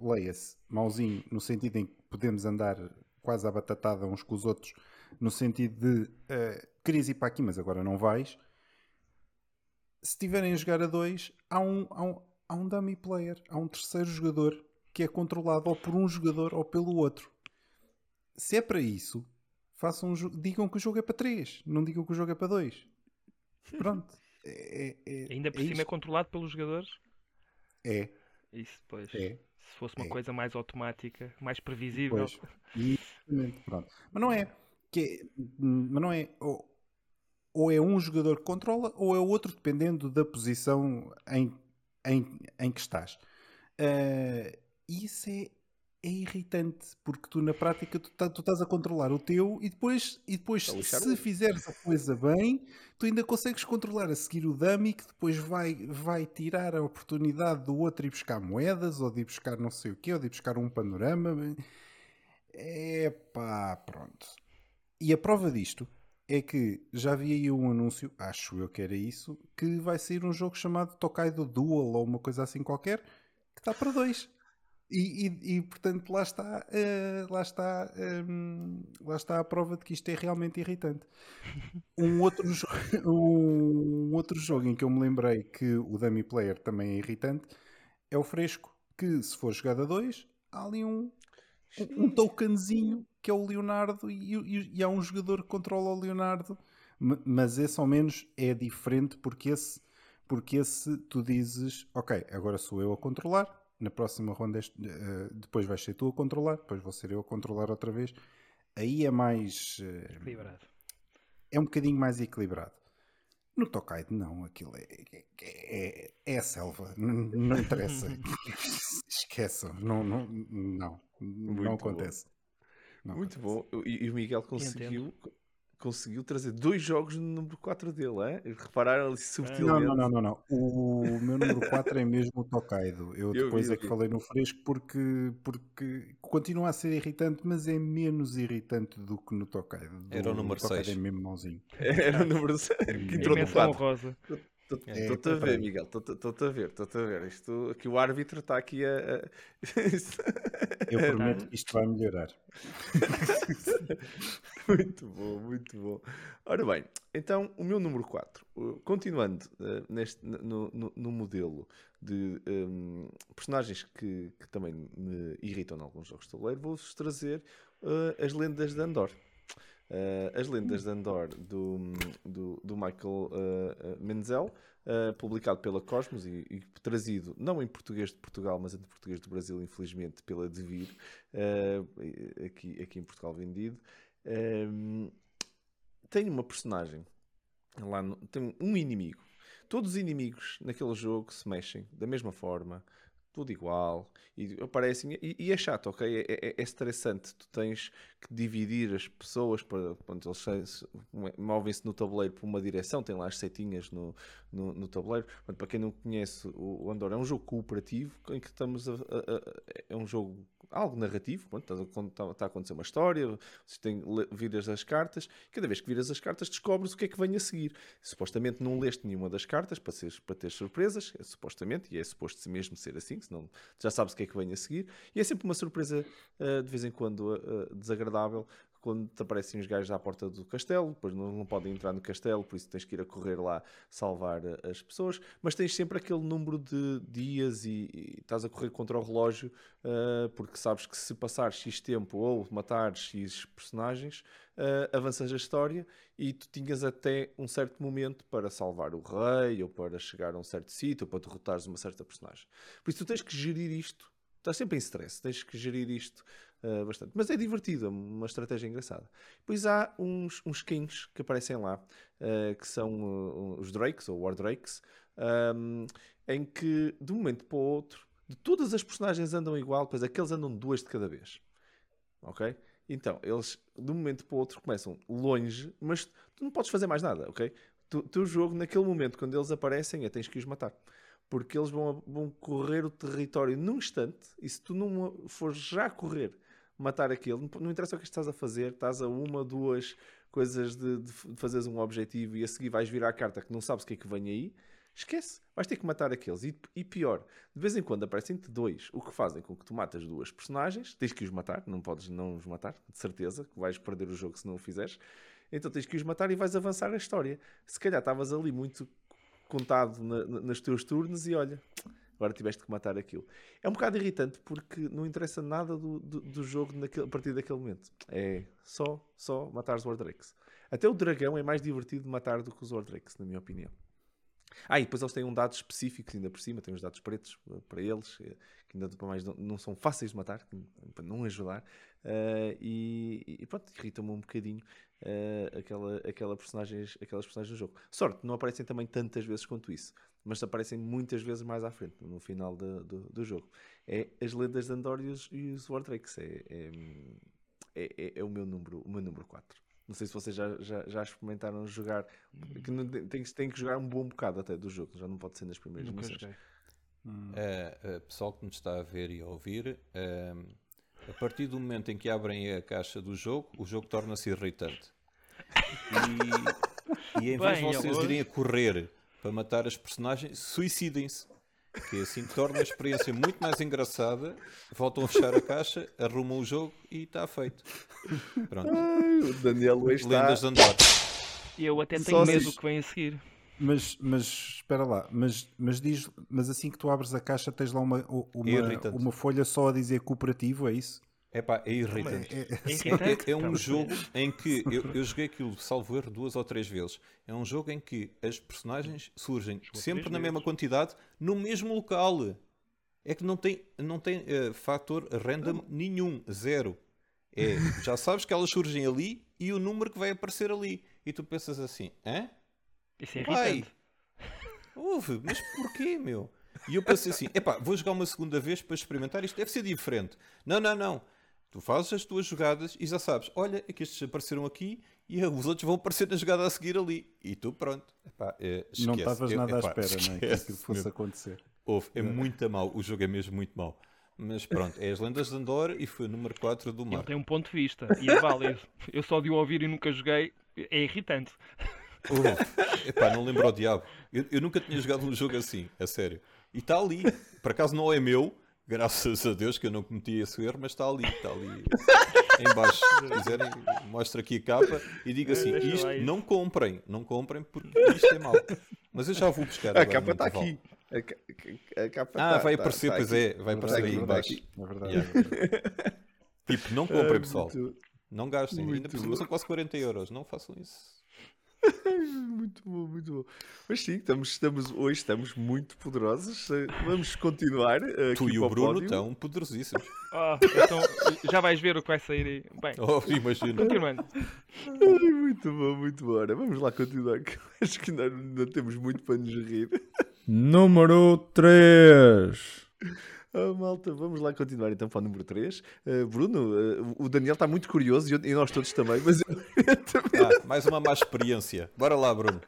leia-se, mauzinho no sentido em que podemos andar quase à batatada uns com os outros, no sentido de uh, querias ir para aqui, mas agora não vais se estiverem a jogar a dois, há um, há, um, há um dummy player, há um terceiro jogador que é controlado ou por um jogador ou pelo outro. Se é para isso, façam um digam que o jogo é para três, não digam que o jogo é para dois. Pronto. É, é,
Ainda por é cima isto. é controlado pelos jogadores?
É.
Isso, pois.
É.
Se fosse uma é. coisa mais automática, mais previsível.
Pois. Pronto. Mas não é. Que, mas não é ou é um jogador que controla ou é outro, dependendo da posição em em, em que estás. Uh, isso é, é irritante, porque tu na prática tu, tá, tu estás a controlar o teu e depois, e depois se fizeres a coisa bem, tu ainda consegues controlar a seguir o dummy que depois vai, vai tirar a oportunidade do outro ir buscar moedas ou de ir buscar não sei o quê, ou de ir buscar um panorama. É pá, pronto. E a prova disto é que já vi aí um anúncio, acho eu que era isso, que vai sair um jogo chamado Tokaido Dual ou uma coisa assim qualquer, que está para dois. E, e, e, portanto lá está, uh, lá, está um, lá está a prova de que isto é realmente irritante. Um outro, um outro jogo em que eu me lembrei que o dummy player também é irritante é o Fresco, que se for jogado a dois, há ali um, um, um tokenzinho que é o Leonardo e, e, e, há um jogador que controla o Leonardo, mas esse ao menos é diferente porque esse, porque esse tu dizes, ok, agora sou eu a controlar, na próxima ronda uh, depois vais ser tu a controlar, depois vou ser eu a controlar outra vez. Aí é mais. Uh,
equilibrado.
É um bocadinho mais equilibrado. No Tokaido, não, aquilo é, é, é, é a selva, não, não interessa. Esqueçam, não, não, não, não acontece.
Não Muito acontece. bom. E, e, o Miguel conseguiu conseguiu trazer dois jogos no número 4 dele, é? Repararam ali subtilmente.
Não, não, não, não, O meu número 4 é mesmo o Tokaido. Eu, eu depois vi, é que falei no fresco porque, porque continua a ser irritante, mas é menos irritante do que no Tokaido.
Era o número 6.
É mesmo mauzinho.
Era o número 6. Que entrou no 4. rosa. Estou-te é, a ver, Miguel, estou-te a ver, estou-te a ver. Isto, aqui o árbitro está aqui a.
Eu prometo que isto vai melhorar.
muito bom, muito bom. Ora bem, então o meu número 4, continuando uh, neste, no, no, no, modelo de um, personagens que, que, também me irritam em alguns jogos de tabuleiro, vou-vos trazer uh, as lendas de Andor. Uh, As Lendas de Andor do, do, do Michael uh, Menzel, uh, publicado pela Cosmos e, e, trazido não em português de Portugal, mas em português do Brasil, infelizmente, pela Devir, aqui, aqui em Portugal vendido. tem uma personagem, lá no, tem um inimigo. Todos os inimigos naquele jogo se mexem da mesma forma, tudo igual, e aparecem, e, e é chato, ok? É, é, é, estressante, tu tens que dividir as pessoas para, quando eles movem-se no tabuleiro por uma direção, tem lá as setinhas no, no, no tabuleiro. Para quem não conhece, o Andor é um jogo cooperativo em que estamos a, a, a é um jogo algo narrativo, está, está, a acontecer uma história, vocês têm, viras as cartas, cada vez que viras as cartas descobres o que é que vem a seguir. Supostamente não leste nenhuma das cartas para, seres, para ter surpresas, é, supostamente, e é suposto mesmo ser assim, senão já sabes o que é que vem a seguir, e é sempre uma surpresa uh, de vez em quando uh, desagradável, quando te aparecem os gajos à porta do castelo, depois não, não podem entrar no castelo, por isso tens que ir a correr lá salvar eh, as pessoas, mas tens sempre aquele número de dias e, e estás a correr contra o relógio, uh, porque sabes que se passar X tempo ou matar X personagens, uh, avanças a história e tu tinhas até um certo momento para salvar o rei, ou para chegar a um certo sítio, ou para derrotares uma certa personagem. Por isso tu tens que gerir isto estás sempre em stress, tens que gerir isto uh, bastante. Mas é divertido, é uma estratégia engraçada. Depois há uns, uns skins que aparecem lá, uh, que são uh, os Drakes, ou War Drakes, um, em que de um momento para o outro, de todas as personagens andam igual, pois aqueles andam duas de cada vez. Ok? Então, eles de um momento para o outro começam longe, mas tu não podes fazer mais nada, ok? O teu jogo, naquele momento, quando eles aparecem, é tens que os matar porque eles vão, vão correr o território num instante e se tu não fores já correr matar aquele, não interessa o que estás a fazer, estás a uma, duas coisas de, de fazeres um objetivo e a seguir vais virar a carta que não sabes o que é que vem aí, esquece, vais ter que matar aqueles. E, e pior, de vez em quando aparecem-te dois, o que fazem com que tu matas duas personagens, tens que os matar, não podes não os matar, de certeza, que vais perder o jogo se não o fizeres. Então tens que os matar e vais avançar a história. Se calhar estavas ali muito contado na, na, nos teus turnos e olha, agora tiveste que matar aquilo. É um bocado irritante porque não interessa nada do, do, do jogo naquele, a partir daquele momento. É só, só matar os Wardrakes. Até o dragão é mais divertido de matar do que os Wardrakes, na minha opinião. Ah, e depois eles têm um dado específico ainda por cima, têm os dados pretos uh, para eles, uh, que ainda mais não, não, são fáceis de matar, para não ajudar. Uh, e, e, pronto, irritam-me um bocadinho uh, aquela, aquela personagens, aquelas personagens do jogo. Sorte, não aparecem também tantas vezes quanto isso, mas aparecem muitas vezes mais à frente, no final de, do, do jogo. É as lendas de Andor e os, e os. É, é, é, é, é, o meu número, o meu número 4. Não sei se vocês já, já, já experimentaram jogar. Que não, tem, tem que jogar um bom bocado até do jogo, já não pode ser nas primeiras Nunca missões.
Hum. Uh, uh, pessoal que nos está a ver e a ouvir, uh, a partir do momento em que abrem a caixa do jogo, o jogo torna-se irritante. E, e em vez Bem, de vocês irem a correr para matar as personagens, suicidem-se. Que assim torna a experiência muito mais engraçada. Voltam a fechar a caixa, arrumam o jogo e está feito. Pronto.
Ai, o Daniel
Lendas de Andor.
Eu até tenho Só medo do que vem a seguir.
Mas, mas espera lá, mas, mas diz, mas assim que tu abres a caixa tens lá uma, uma, uma folha só a dizer cooperativo, é isso?
Epá, é irritante. É, é, é, é um jogo em que eu, eu joguei aquilo, salvo erro, duas ou três vezes. É um jogo em que as personagens surgem sempre na mesma quantidade, no mesmo local. É que não tem, não tem uh, fator random nenhum, zero. É, já sabes que elas surgem ali e o número que vai aparecer ali. E tu pensas assim, hã?
Isso é irritante.
Ouve, mas porquê, meu? E eu pensei assim, epá, vou jogar uma segunda vez para experimentar, isto deve ser diferente. Não, não, não. Tu fazes as tuas jogadas e já sabes, olha, é que estes apareceram aqui e os outros vão aparecer na jogada a seguir ali. E tu, pronto.
Epá, é, não estavas nada epá, à espera, não é? Que aquilo fosse mesmo. acontecer.
Houve, é, é muito mau, o jogo é mesmo muito mau. Mas pronto, é as lendas de Andor e foi o número 4 do mar. Ele
tem um ponto de vista e é válido. Eu só de o ouvir e nunca joguei, é irritante.
Uh, epá, não lembro o diabo. Eu, eu, nunca tinha jogado um jogo assim, a sério. E está ali. Por acaso não é meu, graças a Deus que eu não cometi esse erro, mas está ali, está ali em baixo. Se quiserem, mostra aqui a capa e diga assim: isto não comprem, não comprem porque isto é mau. Mas eu já vou buscar.
A capa está aqui. A, a, capa
ah, tá, vai aparecer, tá pois aqui. é, vai aparecer aí embaixo. É verdade. Yeah. tipo, não comprem, pessoal. Não gastem. Ainda por cima são quase 40 euros. Não façam isso.
muito bom, muito bom. Mas sim, estamos, estamos, hoje estamos muito poderosos. Vamos continuar.
Tu e o Bruno pódio. estão poderosíssimos.
Oh, então, já vais ver o que vai sair aí. Bem,
oh, imagino.
Continuando.
Ai, muito bom, muito bom. Ora, vamos lá continuar. Acho que ainda, ainda temos muito para nos rir. Número 3. Oh, malta, vamos lá continuar então para o número 3. Uh, eh, Bruno, uh, o Daniel está muito curioso e, eu, e, nós todos também, mas eu,
eu também... Ah, mais uma má experiência. Bora lá, Bruno.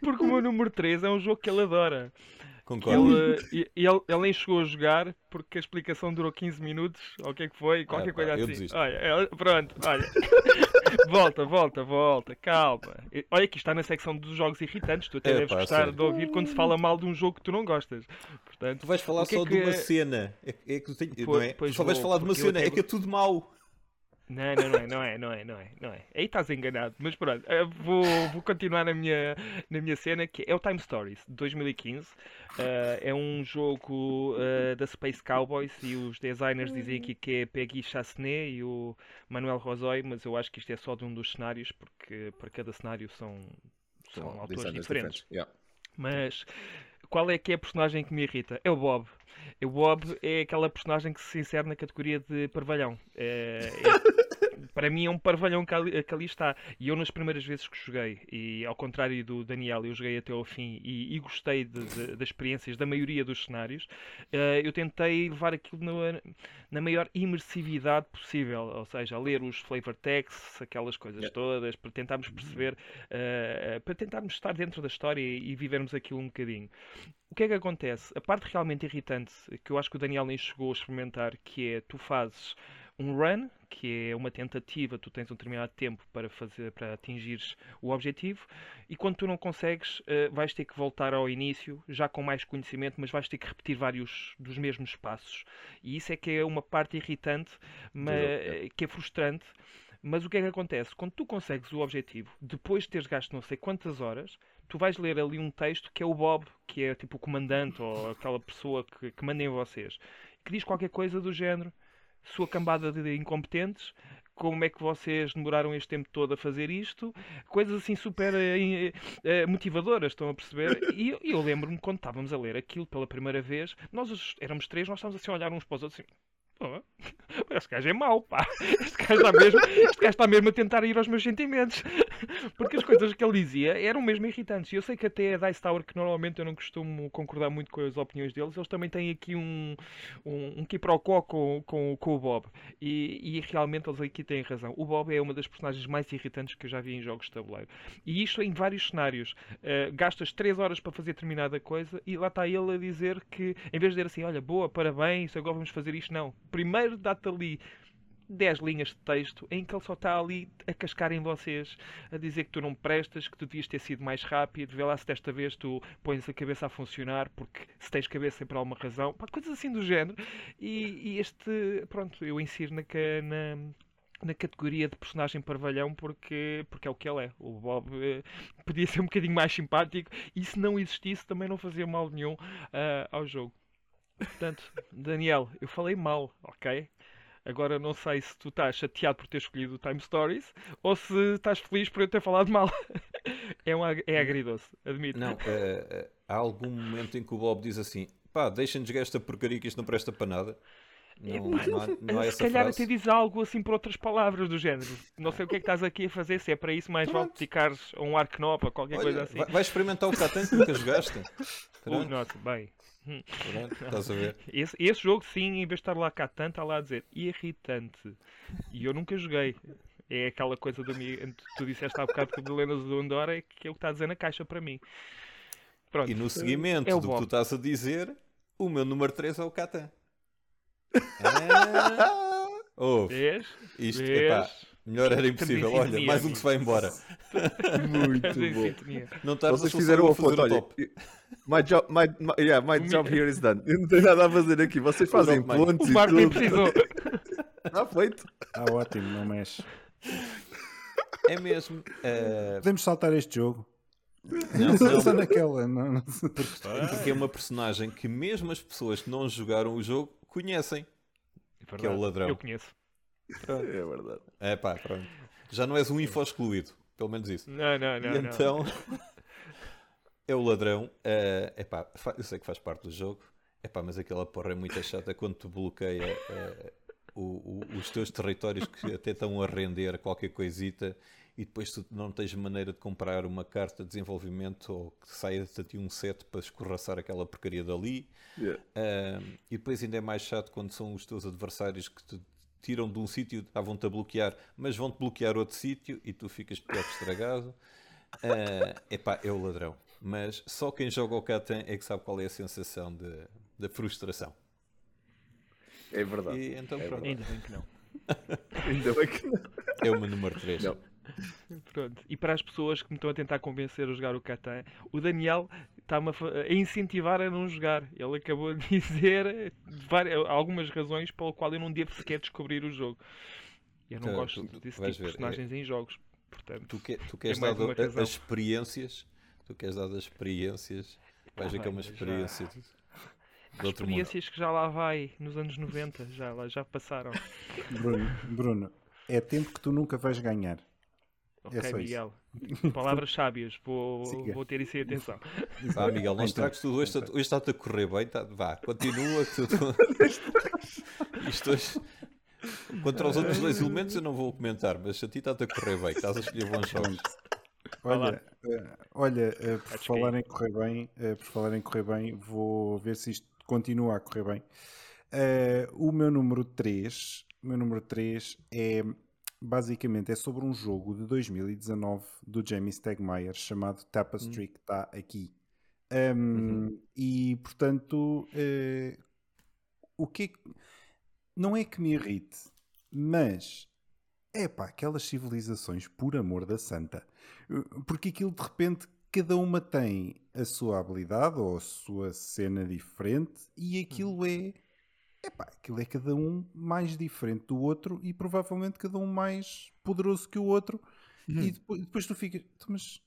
Porque o meu número 3 é um jogo que ele adora. Concordo. Ele, ele, ele nem chegou a jogar porque a explicação durou 15 minutos, ou o que é que foi, qualquer ah, coisa assim. Desisto. Olha, pronto, olha. volta, volta, volta, calma. Olha que está na secção dos jogos irritantes, tu até é, deves pá, gostar de ouvir quando se fala mal de um jogo que tu não gostas. Portanto,
tu vais falar só que... de uma cena. É, é que tu pois, não é? Só vais falar de uma cena, é que é tudo mau.
Não, não, não é, não é, não é, não é, não é. Aí estás enganado. Mas pronto, vou, vou continuar na minha, na minha cena, que é o Time Stories, de 2015. Uh, é um jogo uh, da Space Cowboys e os designers dizem aqui que é Peggy Chassenet e o Manuel Rosoi, mas eu acho que isto é só de um dos cenários, porque para cada cenário são, são, são autores diferentes. diferentes.
Yeah.
Mas qual é que é a personagem que me irrita? É o Bob. O Bob é aquela personagem que se insere na categoria de parvalhão. É, é, para mim é um parvalhão que ali, que ali, está. E eu nas primeiras vezes que joguei, e ao contrário do Daniel, eu joguei até ao fim e, e gostei de, de, das experiências da maioria dos cenários, uh, eu tentei levar aquilo no, na maior imersividade possível. Ou seja, ler os flavor texts, aquelas coisas yeah. todas, para tentarmos perceber, uh, para tentarmos estar dentro da história e, e vivermos aquilo um bocadinho. O que é que acontece? A parte realmente irritante, que eu acho que o Daniel nem chegou a experimentar, que é tu fazes um run, que é uma tentativa, tu tens um determinado tempo para fazer para atingir o objetivo, e quando tu não consegues, uh, vais ter que voltar ao início, já com mais conhecimento, mas vais ter que repetir vários dos mesmos passos. E isso é que é uma parte irritante, mas, que é frustrante. Mas o que é que acontece? Quando tu consegues o objetivo, depois de teres gasto não sei quantas horas, tu vais ler ali um texto que é o Bob, que é tipo o comandante ou aquela pessoa que, que manda em vocês, que diz qualquer coisa do género, sua cambada de incompetentes, como é que vocês demoraram este tempo todo a fazer isto? Coisas assim super uh, uh, motivadoras, estão a perceber? E eu lembro-me quando estávamos a ler aquilo pela primeira vez, nós éramos três, nós estávamos assim a olhar uns para os outros assim este gajo é mau, pá. Este gajo, está mesmo, este gajo está mesmo a tentar ir aos meus sentimentos. Porque as coisas que ele dizia eram mesmo irritantes. Eu sei que até a Dice Tower, que normalmente eu não costumo concordar muito com as opiniões deles, eles também têm aqui um, um, um quiprocó com, com, com o Bob. E, e realmente eles aqui têm razão. O Bob é uma das personagens mais irritantes que eu já vi em jogos de tabuleiro. E isto em vários cenários. Uh, gastas 3 horas para fazer determinada coisa e lá está ele a dizer que, em vez de dizer assim, olha, boa, parabéns, agora vamos fazer isto, não primeiro dá-te ali 10 linhas de texto em que ele só está ali a cascar em vocês, a dizer que tu não prestas, que tu devias ter sido mais rápido, vê lá se desta vez tu pões a cabeça a funcionar, porque se tens cabeça é por alguma razão, pá, coisas assim do género. E, e, este, pronto, eu insiro na, na, na categoria de personagem parvalhão porque, porque é o que ele é. O Bob eh, podia ser um bocadinho mais simpático e se não existisse também não fazia mal nenhum uh, ao jogo. Portanto, Daniel, eu falei mal, ok? Agora não sei se tu estás chateado por ter escolhido o Time Stories ou se estás feliz por eu ter falado mal. é, um, é agridoce, admito.
Não, uh, há algum momento em que o Bob diz assim: pá, deixem-nos jogar esta porcaria que isto não presta para nada.
Não, não, há, não há se calhar frase. até diz algo assim por outras palavras do género. Não sei o que é que estás aqui a fazer, se é para isso, mais vale dedicares a um arco ou qualquer Olha, coisa assim.
Vai, experimentar o Catan que nunca jogaste.
Uh, nossa, bem.
Pronto, estás a ver?
Esse, esse, jogo, sim, em vez de estar lá cá tanto, está lá a dizer irritante. E eu nunca joguei. É aquela coisa do tu disseste há bocado que o do Andorra é que é o que está a dizer na caixa para mim.
Pronto, e no seguimento é do que tu estás a dizer, o meu número 3 é o Catan. Ah, ouve. Vês? Isto, Vês? Epá, melhor era impossível. Olha, mais um que se vai embora.
Muito bom. Não estás Vocês fizeram a foto, olha. My job, my, my, yeah, my job here is done. Eu não tenho nada a fazer aqui. Vocês fazem pontos
o Marco nem precisou.
Está feito.
Está ótimo, não mexe.
É mesmo. Uh...
Podemos saltar este jogo.
Não, não.
Só naquela. Não, não.
Porque é uma personagem que mesmo as pessoas que não jogaram o jogo conhecem. É que é o ladrão.
Eu conheço.
Pronto. É verdade.
É pá, pronto. Já não és um info excluído. Pelo menos isso.
Não, não, não.
E então. é o ladrão. Uh, epá, eu sei que faz parte do jogo. Epá, mas aquela porra é muito chata quando tu bloqueia uh, o, o, os teus territórios que até estão a render qualquer coisita e depois tu não tens maneira de comprar uma carta de desenvolvimento ou que saia-te a ti um set para escorraçar aquela porcaria dali. Yeah. Uh, e depois ainda é mais chato quando são os teus adversários que te tiram de um sítio, estavam-te a bloquear, mas vão-te bloquear outro sítio e tu ficas pior que estragado. Uh, epá, é o ladrão. Mas só quem joga o Catan é que sabe qual é a sensação de, de frustração.
É verdade.
E, então,
é verdade. Ainda bem que não.
Ainda bem que não.
É o meu número 3. Não.
Pronto. E para as pessoas que me estão a tentar convencer a jogar o Catan, o Daniel está-me a, incentivar a não jogar. Ele acabou de dizer várias, algumas razões pelo qual eu não devo sequer descobrir o jogo. Eu não então, gosto desse tipo de personagens é... em jogos. Portanto,
tu, que, tu queres é dar as experiências, tu queres dar as experiências, vais ver que é uma experiência. Já...
De experiências mundo. que já lá vai nos anos 90, já, lá, já passaram.
Bruno, Bruno, é tempo que tu nunca vais ganhar.
Ok, é Miguel. Palavras sábias, vou, vou ter isso em atenção.
Vá, Miguel, não estragues tudo. Hoje, hoje está-te a correr bem. Tá, vá, continua. Tudo. Isto hoje. Contra os outros dois elementos eu não vou comentar, mas a ti está-te a correr bem. Estás a escolher bons jogos.
Olha, uh, olha uh, por falar em correr bem, uh, por falar em correr bem, vou ver se isto continua a correr bem. o meu número 3, o meu número 3 é basicamente é sobre um jogo de 2019 do Jamie Stegmaier chamado Tapestry, hum. que está aqui. Um, uhum. E portanto, uh, o que, é que não é que me irrite, mas é pá, aquelas civilizações, por amor da santa, porque aquilo de repente cada uma tem a sua habilidade ou a sua cena diferente e aquilo uhum. é Epá, aquilo é cada um mais diferente do outro e provavelmente cada um mais poderoso que o outro. Uhum. E depois, depois, tu ficas, então, mas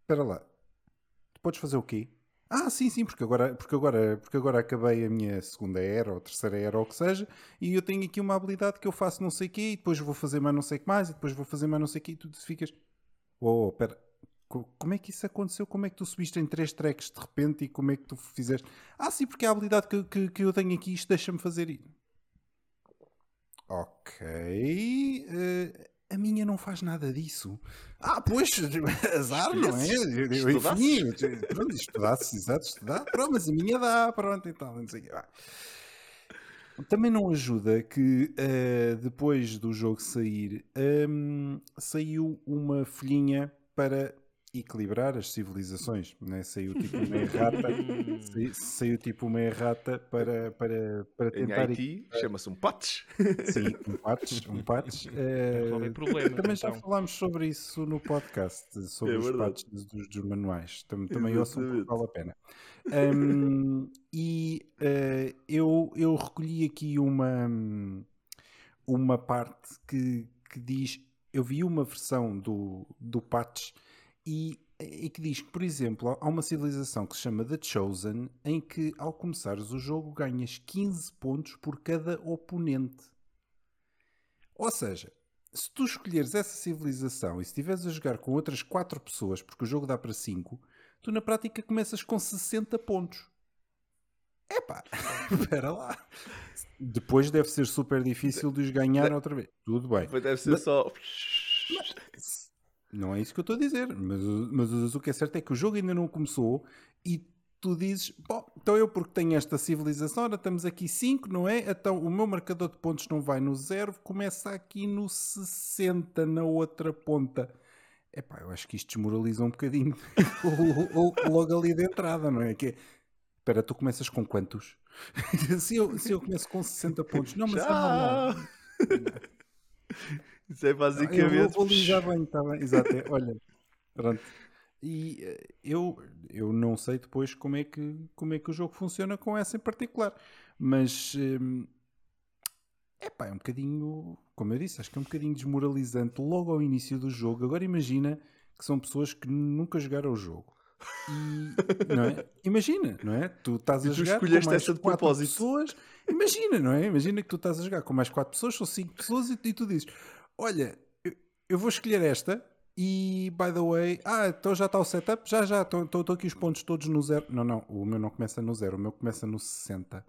espera lá, tu podes fazer o quê? Ah, sim, sim, porque agora, porque, agora, porque agora acabei a minha segunda era ou terceira era ou o que seja, e eu tenho aqui uma habilidade que eu faço não sei o quê, e depois vou fazer mais não sei o que mais, e depois vou fazer mais não sei o quê, e tu ficas. Oh, pera, como é que isso aconteceu? Como é que tu subiste em três tracks de repente e como é que tu fizeste? Ah, sim, porque a habilidade que, que, que eu tenho aqui, isto deixa-me fazer isso. Ok. Uh, a minha não faz nada disso. Ah, pois, azar, não é? Eu, enfim, pronto, estudasse, exato, estudar, pronto, mas a minha dá, pronto e tal, não sei o quê. Também não ajuda que uh, depois do jogo sair, um, saiu uma folhinha para equilibrar as civilizações, né? saiu tipo uma errata, saiu, saiu, tipo uma errata para, para, para tentar.
Em Haiti chama-se um patch.
Sim, um patch, um patch. Problemas, também então. já falámos sobre isso no podcast, sobre é os patches dos, dos, manuais. Também, também ouçam vale a pena. Um, e uh, eu, eu recolhi aqui uma, uma parte que, que diz. Eu vi uma versão do, do patch e, e que diz que, por exemplo, há uma civilização que se chama The Chosen, em que ao começares o jogo ganhas 15 pontos por cada oponente. Ou seja, se tu escolheres essa civilização e se estiveres a jogar com outras 4 pessoas, porque o jogo dá para 5, tu na prática começas com 60 pontos. Epá, espera lá. Depois deve ser super difícil de os ganhar outra vez. Tudo bem.
Depois deve ser mas, só.
Não é isso que eu estou a dizer, mas, mas o que é certo é que o jogo ainda não começou e tu dizes, bom, então eu porque tenho esta civilização, ora estamos aqui 5, não é? Então o meu marcador de pontos não vai no 0, começa aqui no 60 na outra ponta. Epá, eu acho que isto desmoraliza um bocadinho logo ali de entrada, não é? Que é, espera, tu começas com quantos? se, eu, se eu começo com 60 pontos, não, mas Já! é
Isso é basicamente. Eu
vou ligar bem, está bem. Exato. É, olha, pronto. E eh, eu, eu não sei depois como é, que, como é que o jogo funciona com essa em particular. Mas hum, é pá, é um bocadinho, como eu disse, acho que é um bocadinho desmoralizante logo ao início do jogo. Agora imagina que são pessoas que nunca jogaram o jogo. E, não é? Imagina, não é? Tu estás a jogar com mais essa de quatro propósito. pessoas. Imagina, não é? Imagina que tu estás a jogar com mais quatro pessoas, ou cinco pessoas, e, e tu dizes: Olha, eu, vou escolher esta. E, by the way, ah, então já está o setup? Já, já, estão aqui os pontos todos no zero. Não, não, o meu não começa no zero, o meu começa no 60.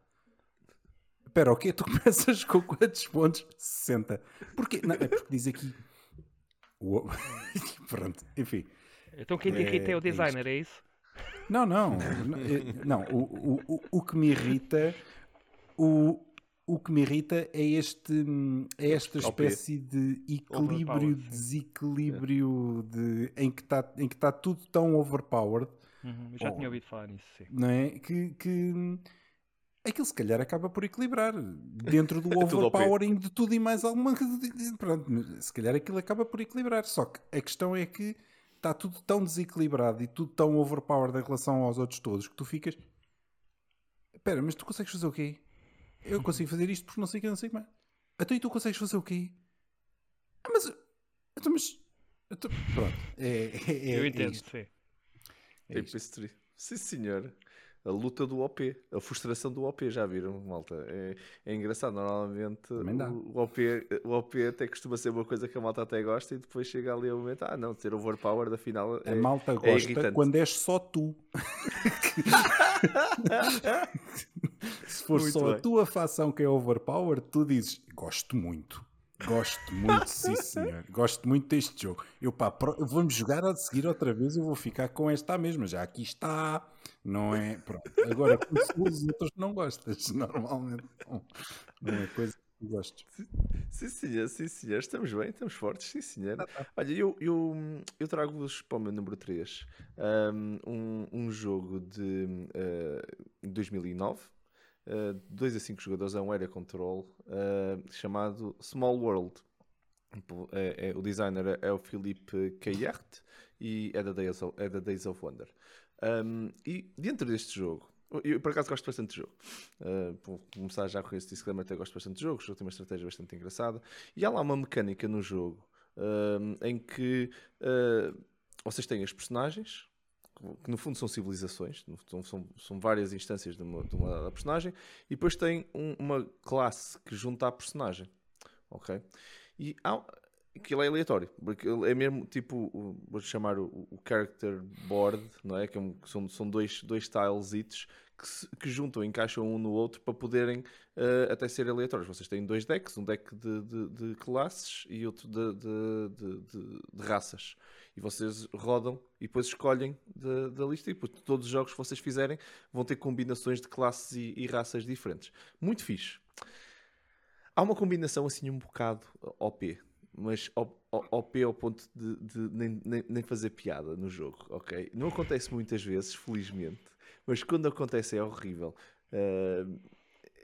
Espera, o quê? Tu começas com quantos pontos? 60. Porquê? Não, é porque diz aqui. Pronto, enfim.
Então quem te irrita é, é o designer, é, é isso?
Não, não. Não, o, o, o que me irrita. O, o que me irrita é, este, é esta espécie de equilíbrio, desequilíbrio de, em que está tá tudo tão overpowered.
Uhum, já tinha ouvido falar nisso, sim.
Não é? Que, que aquilo se calhar acaba por equilibrar dentro do overpowering de tudo e mais alguma coisa. Pronto, se calhar aquilo acaba por equilibrar. Só que a questão é que está tudo tão desequilibrado e tudo tão overpowered em relação aos outros todos que tu ficas. Espera, mas tu consegues fazer o quê? Eu consigo fazer isto porque não sei o que, não sei como é. Então e tu consegues fazer o quê? Ah, mas. Então, mas. Então, pronto. É, é,
é, Eu entendo, é sim.
É sim, senhor. A luta do OP, a frustração do OP, já viram, malta? É, é engraçado, normalmente o, OP, o OP até costuma ser uma coisa que a malta até gosta e depois chega ali o momento, ah não, ter overpower, afinal
é A malta é gosta quando és só tu. Se for muito só bem. a tua facção que é overpower, tu dizes gosto muito. Gosto muito, sim senhor. Gosto muito deste jogo. Eu pá, vamos jogar a seguir outra vez. Eu vou ficar com esta mesma. Já aqui está, não é? Pronto. Agora, com os outros não gostas, normalmente. Não, não é coisa que gosto.
Sim, senhor, sim, senhor. Estamos bem, estamos fortes, sim, senhor. Ah, tá. Olha, eu, eu, eu trago-vos para o meu número 3 um, um jogo de uh, 2009 uh, 2 a 5 jogadores a um area control uh, chamado Small World. É, é, o designer é o Philippe Cayert e é da Days of, é da Days of Wonder. Um, e dentro deste jogo, eu por acaso gosto bastante de jogo. Uh, por começar já com esse disclaimer, até gosto bastante de jogo. O jogo tem uma estratégia bastante engraçada. E há lá uma mecânica no jogo em que uh, vocês têm as personagens, que no fundo são civilizações, são, são várias instâncias de uma, de uma personagem, e depois tem um, uma classe que junta a personagem. Ok? E há, aquilo é aleatório, porque é mesmo tipo, vou chamar o, o character board, não é? Que, é um, são, são dois, dois tiles que, que juntam, encaixam um no outro para poderem uh, até ser aleatórios. Vocês têm dois decks, um deck de, de, de classes e outro de, de, raças. E vocês rodam e depois escolhem da lista e todos os jogos que vocês fizerem vão ter combinações de classes e, e raças diferentes. Muito fixe. Há uma combinação assim um bocado OP, mas OP ao ponto de, de nem, nem, nem, fazer piada no jogo, ok? Não acontece muitas vezes, felizmente, mas quando acontece é horrível. Uh,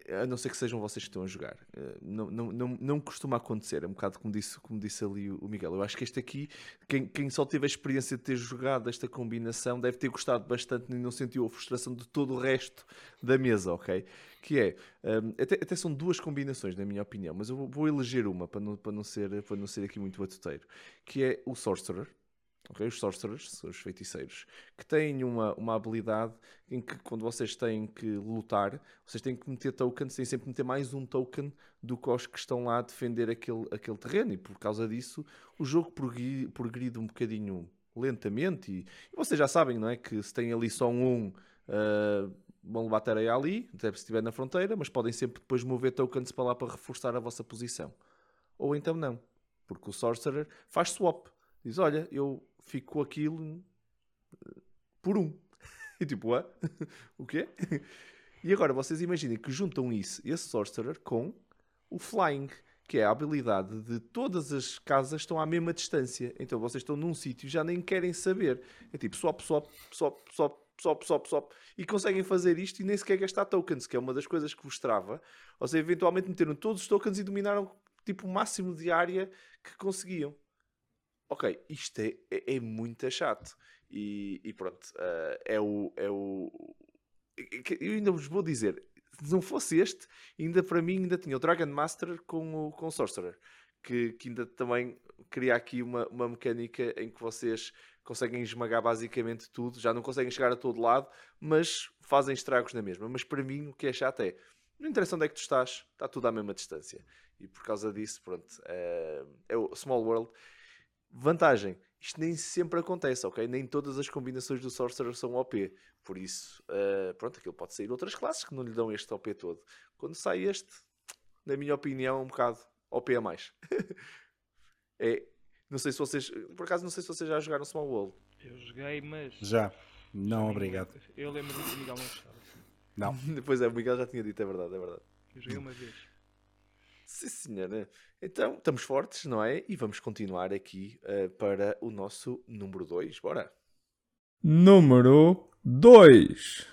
a não ser que sejam vocês que estão a jogar. Uh, não, não, não, não costuma acontecer, é um bocado como disse, como disse ali o Miguel. Eu acho que este aqui, quem, quem só teve a experiência de ter jogado esta combinação, deve ter gostado bastante e não sentiu a frustração de todo o resto da mesa, ok? Que é, um, até, até, são duas combinações, na minha opinião, mas eu vou, vou eleger uma para não, para, não ser, para não ser aqui muito batuteiro, que é o Sorcerer Okay? Os sorcerers, os feiticeiros, que têm uma, uma habilidade em que quando vocês têm que lutar, vocês têm que meter tokens, têm sempre que meter mais um token do que os que estão lá a defender aquele, aquele terreno, e por causa disso o jogo progride um bocadinho lentamente, e, e, vocês já sabem, não é? Que se tem ali só um, uh, vão levar tareia ali, até se estiver na fronteira, mas podem sempre depois mover tokens para lá para reforçar a vossa posição. Ou então não, porque o sorcerer faz swap. Diz, olha, eu fico com aquilo eh, por um. E tipo, ah? o quê? E agora vocês imaginem que juntam isso, esse Sorcerer, com o Flying, que é a habilidade de todas as casas estão à mesma distância. Então vocês estão num sítio e já nem querem saber. É tipo, swap, swap, swap, swap, swap, swap, swap. E conseguem fazer isto e nem sequer gastar tokens, que é uma das coisas que vos trava. Ou seja, eventualmente meteram todos os tokens e dominaram tipo o máximo de área que conseguiam ok, isto é, é, é muito chato. E, e pronto, uh, é o. É o eu ainda vos vou dizer, se não fosse este, ainda para mim ainda tinha o Dragon Master com o, com o Sorcerer, que, que ainda também cria aqui uma, uma mecânica em que vocês conseguem esmagar basicamente tudo, já não conseguem chegar a todo lado, mas fazem estragos na mesma. Mas para mim o que é chato é, não interessa onde é que tu estás, está tudo à mesma distância. E por causa disso, pronto, é, é o Small World Vantagem, isto nem sempre acontece, ok? Nem todas as combinações do Sorcerer são OP. Por isso, uh, pronto, aquilo pode sair outras classes que não lhe dão este OP todo. Quando sai este, na minha opinião, é um bocado OP a mais. é, não sei se vocês, por acaso, não sei se vocês já jogaram Small World.
Eu joguei, mas.
Já. Não, obrigado.
Eu lembro que o Miguel não gostava.
Não.
Depois é, o Miguel já tinha dito, é verdade, é verdade.
Eu joguei uma vez.
Sim, senhora. Então, estamos fortes, não é? E vamos continuar aqui uh, para o nosso número 2. Bora!
Número 2.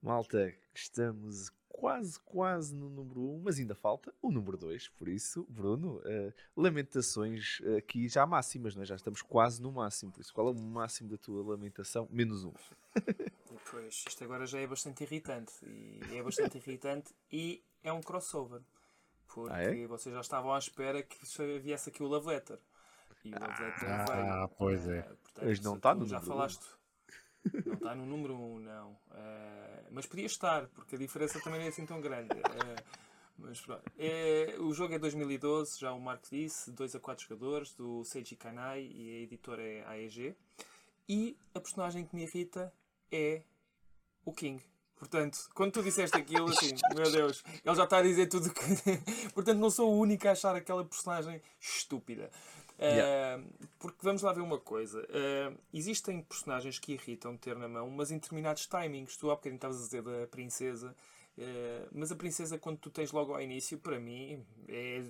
Malta, estamos quase, quase no número 1, um, mas ainda falta o número 2. Por isso, Bruno, uh, lamentações aqui já máximas, não é? Já estamos quase no máximo. Por isso, qual é o máximo da tua lamentação? Menos um.
pois, isto agora já é bastante irritante. E é bastante irritante e é um crossover. Porque ah, é? vocês já estavam à espera que viesse aqui o Love Letter.
E o Love Letter ah, veio. Ah, pois é. Uh,
portanto, Mas não está no
já falaste. Não está no número 1, um, não. Uh, mas podia estar, porque a diferença também não é assim tão grande. Uh, mas pronto. É, o jogo é 2012, já o Marco disse, 2 a 4 jogadores, do Seiji Kanai e a editora é AEG. E a personagem que me irrita é o King. Portanto, quando tu disseste aquilo, assim, meu Deus, ele já está a dizer tudo que. Portanto, não sou o único a achar aquela personagem estúpida. Yeah. Uh, porque vamos lá ver uma coisa: uh, existem personagens que irritam ter na mão, mas em determinados timings. Tu há bocadinho estavas a dizer da princesa, uh, mas a princesa, quando tu tens logo ao início, para mim é,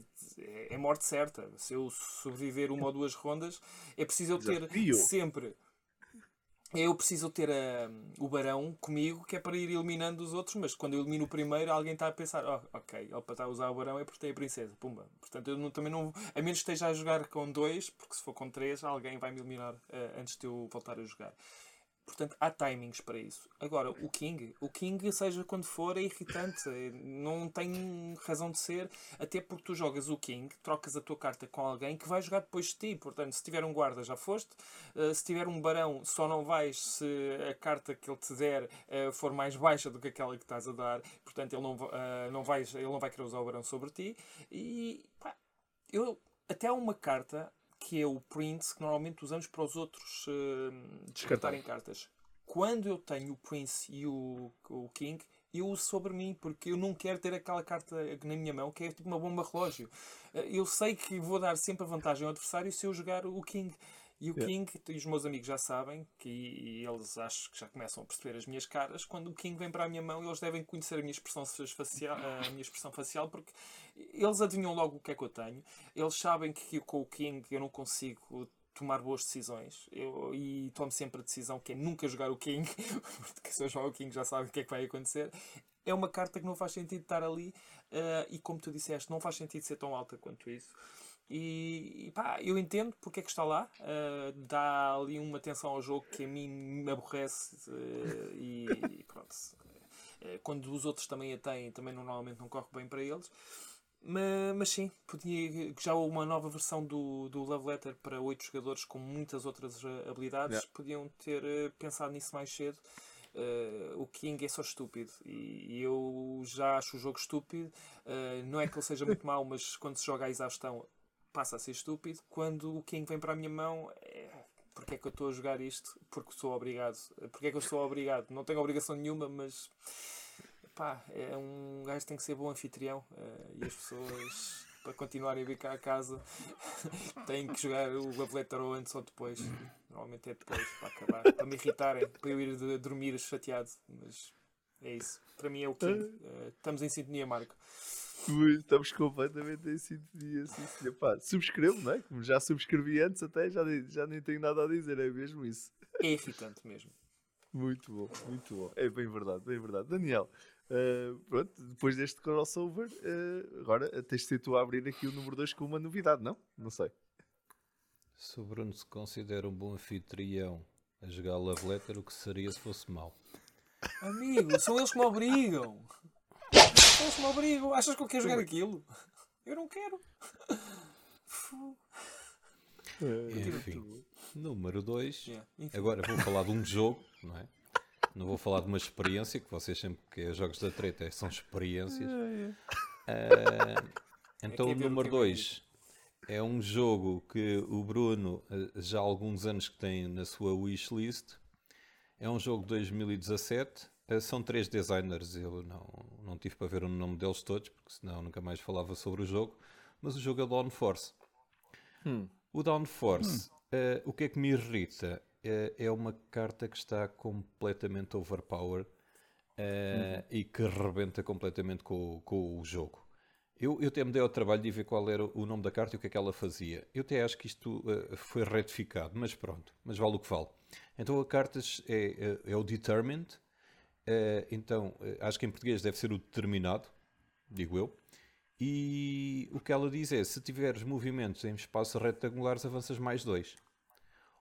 é, morte certa. Se eu sobreviver uma ou duas rondas, é preciso eu ter Desafio. sempre eu preciso ter a, o barão comigo, que é para ir eliminando os outros, mas quando eu elimino o primeiro, alguém está a pensar, oh, ok, ele para estar a usar o barão é porque tem a princesa, pumba. Portanto, eu não, também não, a menos que esteja a jogar com dois, porque se for com três, alguém vai me eliminar uh, antes de eu voltar a jogar. Portanto, há timings para isso. Agora, o King, o King, seja quando for, é irritante. Não tem razão de ser. Até porque tu jogas o King, trocas a tua carta com alguém que vai jogar depois de ti. Portanto, se tiver um guarda, já foste. Uh, se tiver um barão, só não vais se a carta que ele te der uh, for mais baixa do que aquela que estás a dar. Portanto, ele não, uh, não, vai, ele não vai querer usar o barão sobre ti. E pá, eu, até há uma carta que é o Prince, que normalmente usamos para os outros uh, descartarem cartas. Quando eu tenho o Prince e o, o King, eu uso sobre mim, porque eu não quero ter aquela carta na minha mão que é tipo uma bomba relógio. Eh, eu sei que vou dar sempre a vantagem ao adversário se eu jogar o King. E o. King, e os meus amigos já sabem, que eles acho que já começam a perceber as minhas caras, quando o King vem para a minha mão, eles devem conhecer a minha expressão facial, a minha expressão facial porque eles adivinham logo o que é que eu tenho. Eles sabem que com o King eu não consigo tomar boas decisões eu, e tomo sempre a decisão que é nunca jogar o King, porque se eu jogar o King já sabe o que é que vai acontecer. É uma carta que não faz sentido estar ali uh, e, como tu disseste, não faz sentido ser tão alta quanto isso. E, e pá, eu entendo porque é que está lá. Uh, dá ali uma atenção ao jogo que a mim me aborrece. Uh, e, e, pronto. Uh, quando os outros também a têm, também normalmente não corre bem para eles. Mas, mas sim, podia, já uma nova versão do, do Love Letter para 8 jogadores com muitas outras habilidades. Yeah. Podiam ter pensado nisso mais cedo. Uh, o King é só estúpido e, e, eu já acho o jogo estúpido. Uh, não é que ele seja muito mau, mas quando se joga à exaustão passa a ser estúpido. Quando o King vem para a minha mão, é... porque é que eu estou a jogar isto? Porque sou obrigado. Porque é que eu sou obrigado? Não tenho obrigação nenhuma, mas pá, é um gajo tem que ser bom anfitrião uh, e as pessoas para continuarem a vir cá a casa têm que jogar o ou antes ou depois. Normalmente é depois para acabar, para me irritarem, para eu ir dormir chateado. Mas é isso. Para mim é o King. Uh, estamos em sintonia, Marco.
Estamos completamente em sintonia, sim. Pá, subscrevo, não é? Como já subscrevi antes, até já, já nem tenho nada a dizer, é mesmo isso.
É irritante mesmo.
Muito bom, muito bom. É bem verdade, bem verdade. Daniel, uh, pronto, depois deste crossover, uh, agora tens de ser tu a abrir aqui o número 2 com uma novidade, não? Não sei.
Se o Bruno se considera um bom anfitrião a jogar Love Letter, o que seria se fosse mau?
Amigo, são eles que me obrigam. Eles me obrigam. Achas que eu quero jogar aquilo? Eu não quero.
Enfim, número 2. Yeah, Agora vou falar de um jogo, não é? Não vou falar de uma experiência, que vocês sempre que é jogos da treta são experiências. Uh, então, é o número 2 é um jogo que o Bruno eh, já há alguns anos que tem na sua wishlist. É um jogo de 2017 eh, são três designers, eu não, não tive para ver o nome deles todos, porque senão nunca mais falava sobre o jogo. Mas o jogo é Dawn Force. Hum. O Dawn Force, hum. uh, o que é que me irrita? Uh, é uma carta que está completamente overpowered uh, e que rebenta completamente com, com o jogo. Eu, eu até me dei ao trabalho de ver qual era o nome da carta e o que é que ela fazia. Eu até acho que isto foi retificado, mas pronto, mas vale o que vale. Então a carta é, é, é o Determined, Uh, então, uh, acho que em português deve ser o determinado, digo eu. E o que ela diz é: se tiveres movimentos em espaços retangulares, avanças mais dois.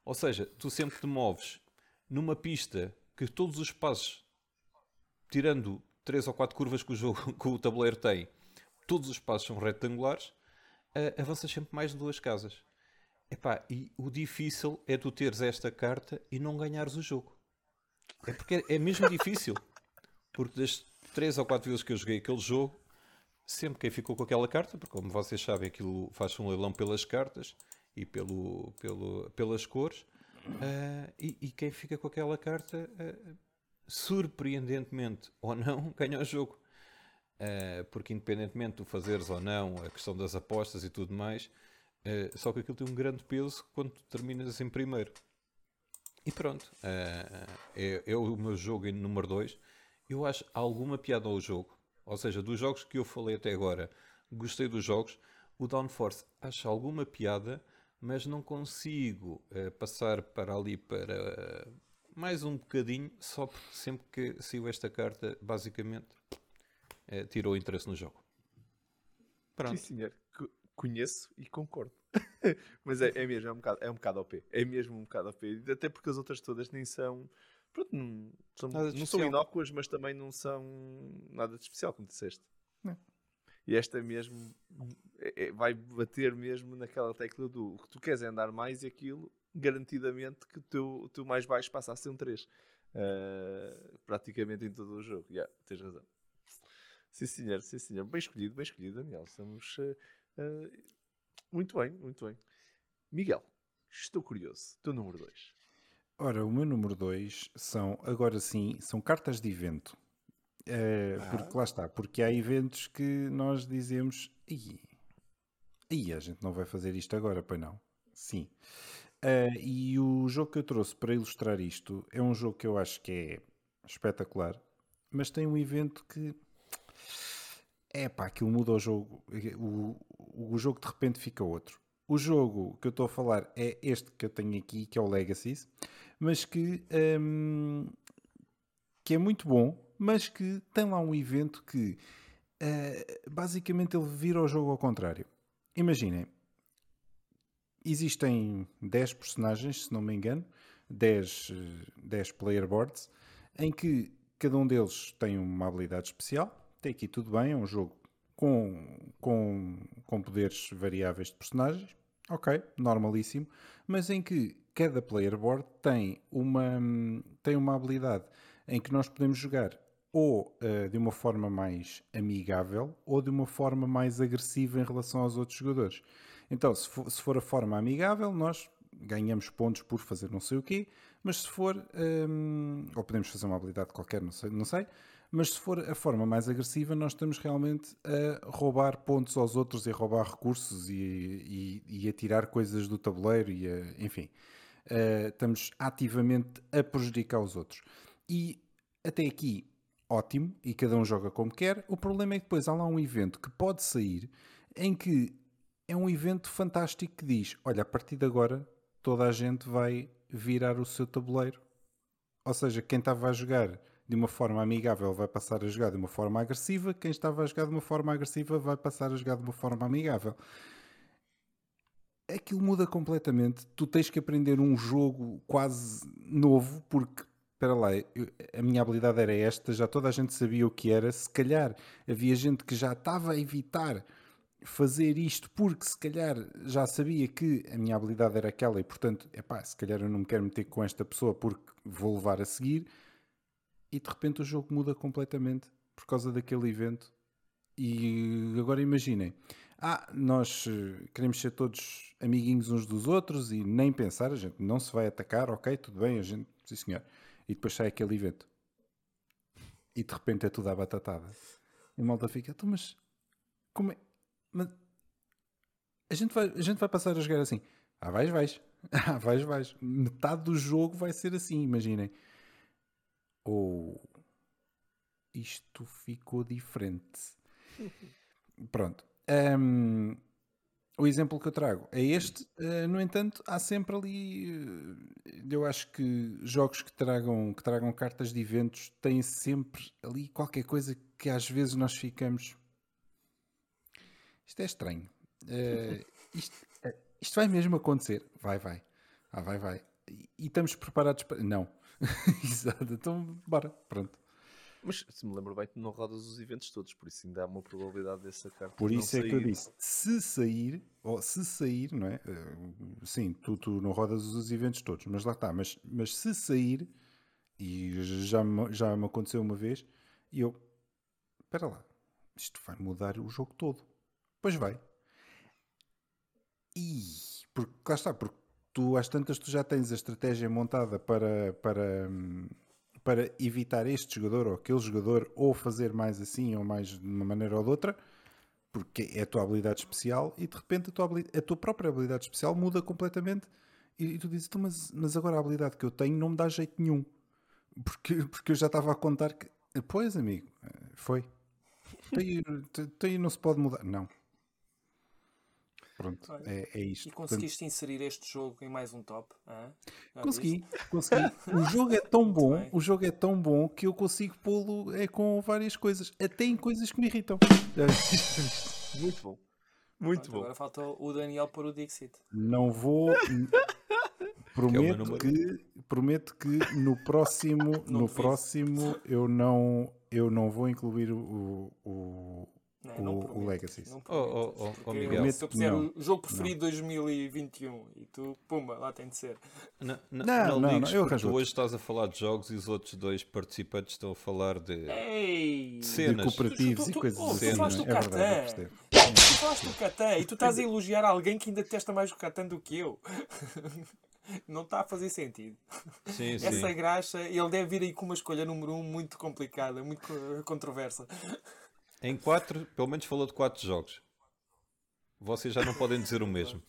Ou seja, tu sempre te moves numa pista que todos os passos, tirando três ou quatro curvas que o, jogo, que o tabuleiro tem, todos os passos são retangulares, uh, avanças sempre mais de duas casas. Epá, e o difícil é tu teres esta carta e não ganhares o jogo. É porque é mesmo difícil. Porque das três ou quatro vezes que eu joguei aquele jogo, sempre quem ficou com aquela carta, porque como vocês sabem, aquilo faz um leilão pelas cartas e pelo, pelo, pelas cores, uh, e, e, quem fica com aquela carta, uh, surpreendentemente ou não, ganha o jogo. Uh, porque independentemente de fazeres ou não a questão das apostas e tudo mais, só que aquilo tem um grande peso quando terminas em primeiro. E pronto, uh, é, é, o meu jogo em número 2. Eu acho alguma piada ao jogo, ou seja, dos jogos que eu falei até agora, gostei dos jogos. O Downforce acho alguma piada, mas não consigo uh, passar para ali para uh, mais um bocadinho, só porque sempre que saiu esta carta, basicamente tirou o interesse no jogo.
Pronto. Sim, senhor conheço e concordo. Mas é, é, mesmo, é um, bocado, é um bocado OP. É mesmo um bocado OP. Até porque as outras todas nem são. Pronto, não, são, não são inócuas, mas também não são nada de especial, como disseste. Não. E esta mesmo é, é, vai bater mesmo naquela tecla do que tu queres é andar mais e aquilo, garantidamente que o teu, o teu mais baixo passa a ser um 3. Uh, ah, praticamente em todo o jogo. Yeah, tens razão. Sim, senhor, sim, senhor. Bem escolhido, bem escolhido, Daniel. Estamos. Uh, uh, muito bem, muito bem. Miguel, estou curioso. Teu número 2.
Ora, o meu número 2 são, agora sim, são cartas de evento. Uh, ah. Porque lá está, porque há eventos que nós dizemos e a gente não vai fazer isto agora, pois não? Sim. Uh, e o jogo que eu trouxe para ilustrar isto é um jogo que eu acho que é espetacular, mas tem um evento que é pá, aquilo muda o jogo. O, o jogo de repente fica outro. O jogo que eu estou a falar é este que eu tenho aqui, que é o Legacies, mas que, um, que é muito bom, mas que tem lá um evento que uh, basicamente ele vira o jogo ao contrário. Imaginem, existem 10 personagens, se não me engano, 10, 10 player boards, em que cada um deles tem uma habilidade especial até aqui tudo bem, é um jogo com, com, com poderes variáveis de personagens, ok, normalíssimo, mas em que cada player board tem uma, tem uma habilidade em que nós podemos jogar ou uh, de uma forma mais amigável ou de uma forma mais agressiva em relação aos outros jogadores. Então, se for, se for a forma amigável, nós ganhamos pontos por fazer não sei o quê, mas se for, um, ou podemos fazer uma habilidade qualquer, não sei, não sei mas se for a forma mais agressiva, nós estamos realmente a roubar pontos aos outros e a roubar recursos e, e, e a tirar coisas do tabuleiro e a, enfim. Uh, estamos ativamente a prejudicar os outros. E até aqui, ótimo, e cada um joga como quer. O problema é que depois há lá um evento que pode sair em que é um evento fantástico que diz: olha, a partir de agora toda a gente vai virar o seu tabuleiro. Ou seja, quem estava a jogar de uma forma amigável vai passar a jogar de uma forma agressiva, quem estava a jogar de uma forma agressiva vai passar a jogar de uma forma amigável. Aquilo muda completamente. Tu tens que aprender um jogo quase novo, porque, espera lá, a minha habilidade era esta, já toda a gente sabia o que era. Se calhar havia gente que já estava a evitar fazer isto porque se calhar já sabia que a minha habilidade era aquela e portanto, epá, se calhar eu não me quero meter com esta pessoa porque vou levar a seguir e de repente o jogo muda completamente por causa daquele evento. E agora imaginem, ah, nós eh, queremos ser todos amiguinhos uns dos outros e nem pensar, a gente não se vai atacar, ok, tudo bem, a gente, sim senhor. E depois sai aquele evento. E de repente é tudo à batatada. E a malta fica, então, mas como é? Mas a gente vai, a gente vai passar a jogar assim. Ah, vais, vais. Ah, vais, vais. Metade do jogo vai ser assim, imaginem ou isto ficou diferente. Pronto. Um, o exemplo que eu trago é este. Uh, no entanto, há sempre ali. Uh, eu acho que jogos que tragam, que tragam cartas de eventos têm sempre ali qualquer coisa que às vezes nós ficamos. Isto é estranho. Uh, isto, isto vai mesmo acontecer. Vai, vai. Ah, vai, vai. E, e estamos preparados para. Não. Exato, então bora, pronto.
Mas se me lembro bem, tu não rodas os eventos todos, por isso ainda há uma probabilidade dessa carta.
Por isso é sair. que eu disse: se sair, ou se sair, não é? Uh, sim, tu, tu não rodas os eventos todos, mas lá está. Mas, mas se sair, e já me, já me aconteceu uma vez, e eu, espera lá, isto vai mudar o jogo todo. Pois vai. E, porque lá está, porque tu às tantas tu já tens a estratégia montada para, para, para evitar este jogador ou aquele jogador ou fazer mais assim ou mais de uma maneira ou de outra porque é a tua habilidade especial e de repente a tua, a tua própria habilidade especial muda completamente e, e tu dizes, então, mas, mas agora a habilidade que eu tenho não me dá jeito nenhum. Porque, porque eu já estava a contar que pois amigo, foi. Então aí não se pode mudar, não Pronto, é, é isto.
E conseguiste Portanto... inserir este jogo em mais um top?
Consegui, consegui. O jogo é tão bom, o jogo é tão bom que eu consigo pô-lo é, com várias coisas, até em coisas que me irritam.
Muito bom. Muito Pronto, bom.
Agora falta o Daniel para o Dixit.
Não vou. prometo, que, é que, prometo que no próximo, no próximo eu não, eu não vou incluir o, o, não, o, não o Legacy.
Não oh, oh, oh, oh
Miguel. Se eu puser o jogo preferido de 2021 e tu, pumba, lá tem de ser.
Não, não, não, não, não eu Tu hoje estás a falar de jogos e os outros dois participantes estão a falar de,
Ei,
de cenas.
De cooperativos tu, tu, tu, e coisas assim.
Tu falaste do é Catan. Tu falaste do Catan e tu estás a elogiar alguém que ainda testa mais o Catan do que eu. não está a fazer sentido.
Sim,
Essa
sim.
graxa, ele deve vir aí com uma escolha número um muito complicada, muito controversa.
Em quatro, pelo menos falou de quatro jogos. Vocês já não podem dizer o mesmo.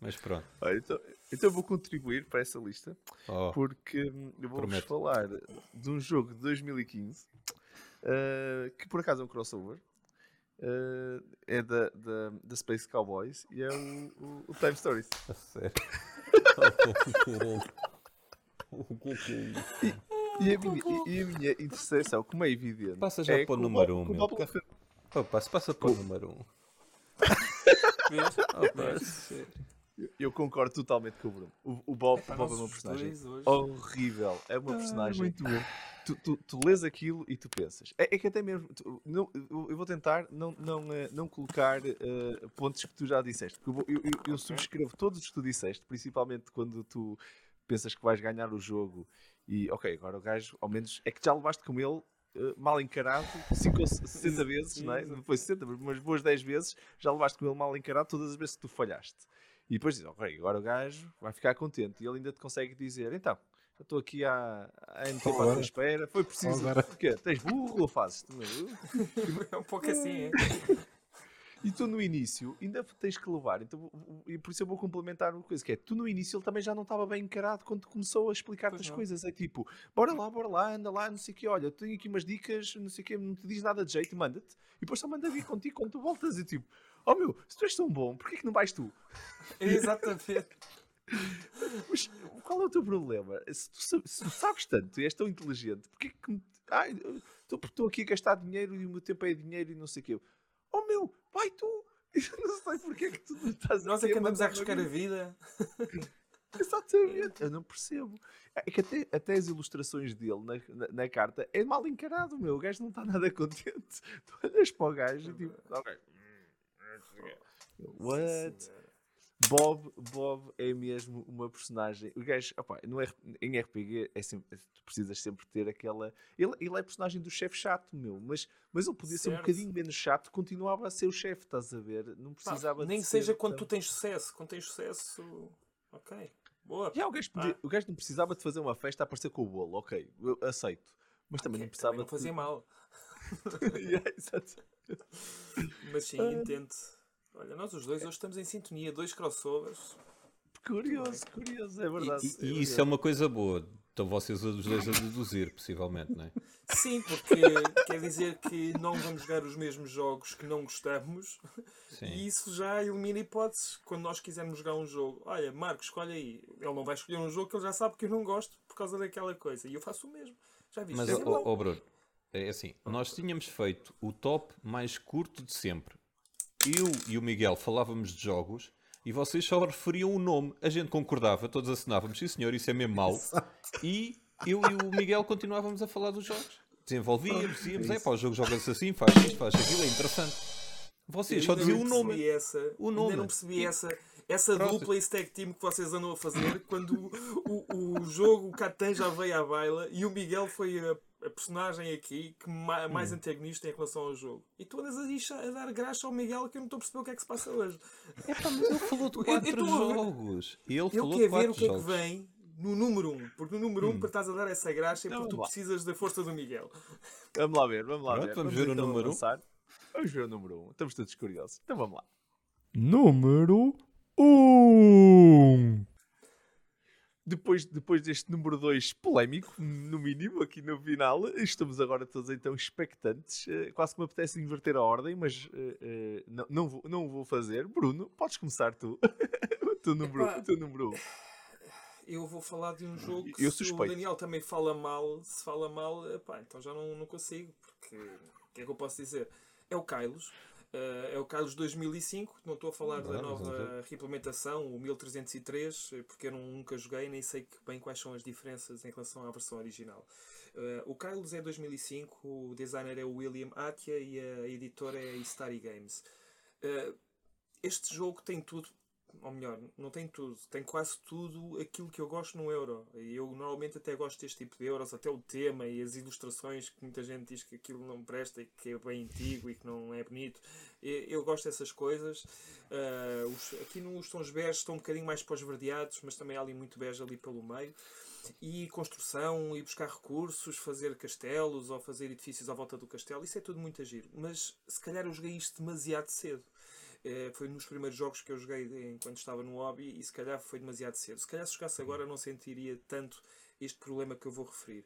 Mas pronto.
Olha, então, então vou contribuir para essa lista oh, porque hum, eu vou-vos falar de um jogo de 2015 uh, eh, que por acaso é um crossover. Uh, é da, da, da, Space Cowboys e é o, o, o Time Stories.
A sério?
o que que é isso? E a, minha, e a minha interseção, como é evidente.
Passa já é para o número 1, um, meu. Se passa para o número 1. Um.
eu, eu concordo totalmente com o Bruno. O, o Bob, é, o Bob é uma personagem horrível. É uma ah, personagem. muito bom. Tu, tu, tu lês aquilo e tu pensas. É, é que até mesmo. Tu, não, eu vou tentar não, não, eh, não colocar uh, pontos que tu já disseste. Eu, eu, eu subscrevo todos os que tu disseste, principalmente quando tu pensas que vais ganhar o jogo e ok, agora o gajo, ao menos, é que já levaste com ele Uh, mal encarado 5 ou 60 vezes, não é? Depois 60, mas boas 10 vezes, já levaste com ele mal encarado todas as vezes que tu falhaste. E depois diz, ok, agora o gajo vai ficar contente. E ele ainda te consegue dizer, então, eu estou aqui há, há MT para a tua espera, foi preciso. Porque tens burro ou fazes?
é um pouco assim, é?
E tu no início ainda tens que levar, então, e por isso eu vou complementar uma coisa, que é, tu no início ele também já não estava bem encarado quando começou a explicar-te as coisas, é tipo, bora lá, bora lá, anda lá, não sei o quê, olha, tenho aqui umas dicas, não sei o quê, não te diz nada de jeito, manda-te, e depois só manda vir contigo quando tu voltas, e tipo, oh meu, se tu és tão bom, porquê que não vais tu?
Exatamente.
Mas qual é o teu problema? Se tu, se tu sabes tanto e és tão inteligente, porquê que... Ai, estou aqui a gastar dinheiro e o meu tempo é dinheiro e não sei o quê. Oh meu, vai tu! Eu não sei porque é que tu não estás
Nós é que andamos a arriscar a vida.
Exatamente, eu não percebo. É que até, até as ilustrações dele na, na, na, carta é mal encarado, meu. O gajo não está nada contente. Tu olhas para o gajo e tipo, ok. What? Bob, Bob é mesmo uma personagem. O gajo, opa, no, em RPG é sempre, tu precisas sempre ter aquela. Ele, ele é personagem do chefe chato, meu, mas, mas ele podia certo. ser um bocadinho menos chato, continuava a ser o chefe, estás a ver? Não precisava
Pá, Nem seja quando tão... tu tens sucesso. Quando tens sucesso, ok. Boa.
Yeah, o, gajo podia, ah. o gajo não precisava de fazer uma festa a aparecer com o bolo, ok, eu aceito. Mas também okay, não precisava. Também
não fazia
de...
mal.
yeah, exato.
Mas sim, uh... entendo. Olha, nós os dois hoje estamos em sintonia, dois crossovers.
Curioso, curioso, é verdade.
E, e, é isso é uma coisa boa. Estão vocês os dois a deduzir, possivelmente, não é?
Sim, porque quer dizer que não vamos jogar os mesmos jogos que não gostamos Sim. e isso já elimina hipóteses. Quando nós quisermos jogar um jogo, olha, Marcos, escolhe aí. Ele não vai escolher um jogo que ele já sabe que eu não gosto por causa daquela coisa. E eu faço o mesmo. Já viste?
Mas, ó oh, oh, Bruno, é assim, nós tínhamos feito o top mais curto de sempre eu e o Miguel falávamos de jogos e vocês só referiam o nome. A gente concordava, todos assinávamos, sim senhor, isso é mesmo mau. E eu e o Miguel continuávamos a falar dos jogos. Desenvolvíamos, dizíamos, é pá, o jogo joga-se assim, faz isto, faz aquilo, é interessante. Vocês só diziam o nome.
Essa, o nome. Ainda não percebi essa, essa dupla e stack team que vocês andam a fazer quando o, o, o jogo, o Catan já veio à baila e o Miguel foi a personagem aqui que mais hum. antagonista em relação ao jogo. E tu andas a, a dar graça ao Miguel que eu não estou a perceber o que é que se passa hoje.
É pá, mas ele falou de quatro jogos. Ele
eu
falou
quero
ver
o que é que vem no número 1. Um, porque no número 1 um, para estás a dar essa graça é porque tu precisas da força do Miguel.
Vamos lá ver, vamos lá Pronto, ver.
Vamos, vamos ver o então número 1. Um.
Vamos ver o número 1. Um. Estamos todos curiosos. Então vamos lá.
Número 1. Um
depois, depois deste número 2 polémico, no mínimo, aqui no final, estamos agora todos então expectantes. Uh, quase que me apetece inverter a ordem, mas uh, uh, não, não, vou, não vou fazer. Bruno, podes começar tu. o, teu número, o teu número 1. Um.
Eu vou falar de um jogo que eu se suspeito. o Daniel também fala mal, se fala mal, epá, então já não, não consigo, porque o que é que eu posso dizer? É o Kylos. Uh, é o Carlos 2005, não estou a falar não, da nova reimplementação, o 1303, porque eu nunca joguei nem sei bem quais são as diferenças em relação à versão original. Uh, o Carlos é 2005, o designer é o William Atia e a editora é a Starry Games. Este jogo tem tudo ou melhor, não tem tudo, tem quase tudo aquilo que eu gosto no euro. E eu normalmente até gosto deste tipo de euros, até o tema e as ilustrações, que muita gente diz que aquilo não presta e que é bem antigo e que não é bonito. Eu gosto dessas coisas. Uh, os, aqui nos tons beges estão um bocadinho mais pós-verdeados, mas também há ali muito bege ali pelo meio. E construção, e buscar recursos, fazer castelos ou fazer edifícios à volta do castelo, isso é tudo muito agir. Mas se calhar eu joguei isto demasiado cedo. É, foi nos primeiros jogos que eu joguei enquanto estava no hobby e se calhar foi demasiado cedo. Se calhar se jogasse agora não sentiria tanto este problema que eu vou referir.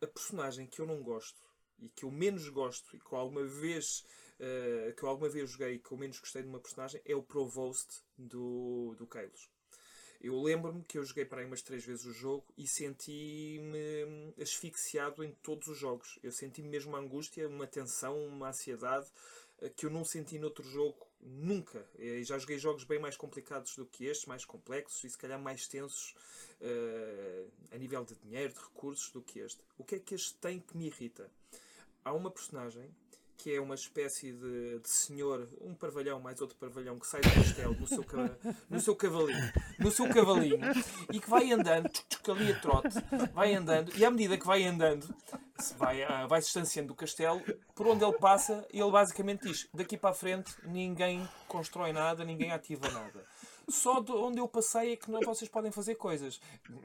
A personagem que eu não gosto e que eu menos gosto e que alguma vez uh, que eu alguma vez joguei e que eu menos gostei de uma personagem é o Provost do, do Kalos. Eu lembro-me que eu joguei para aí umas três vezes o jogo e senti-me asfixiado em todos os jogos. Eu senti mesmo uma angústia, uma tensão, uma ansiedade eh, que eu não senti noutro jogo nunca. E já joguei jogos bem mais complicados do que estes, mais complexos e se calhar mais tensos uh, a nível de dinheiro, de recursos do que este. O que é que este tem que me irrita? Há uma personagem que é uma espécie de, de, senhor, um parvalhão mais outro parvalhão que sai do castelo no seu, no seu cavalinho, no seu cavalinho e que vai andando, tchuc, ali a trote, vai andando e à medida que vai andando, vai, uh, vai se distanciando do castelo, por onde ele passa, ele basicamente diz: daqui para a frente ninguém constrói nada, ninguém ativa nada. Só de onde eu passei é que não, vocês podem fazer coisas.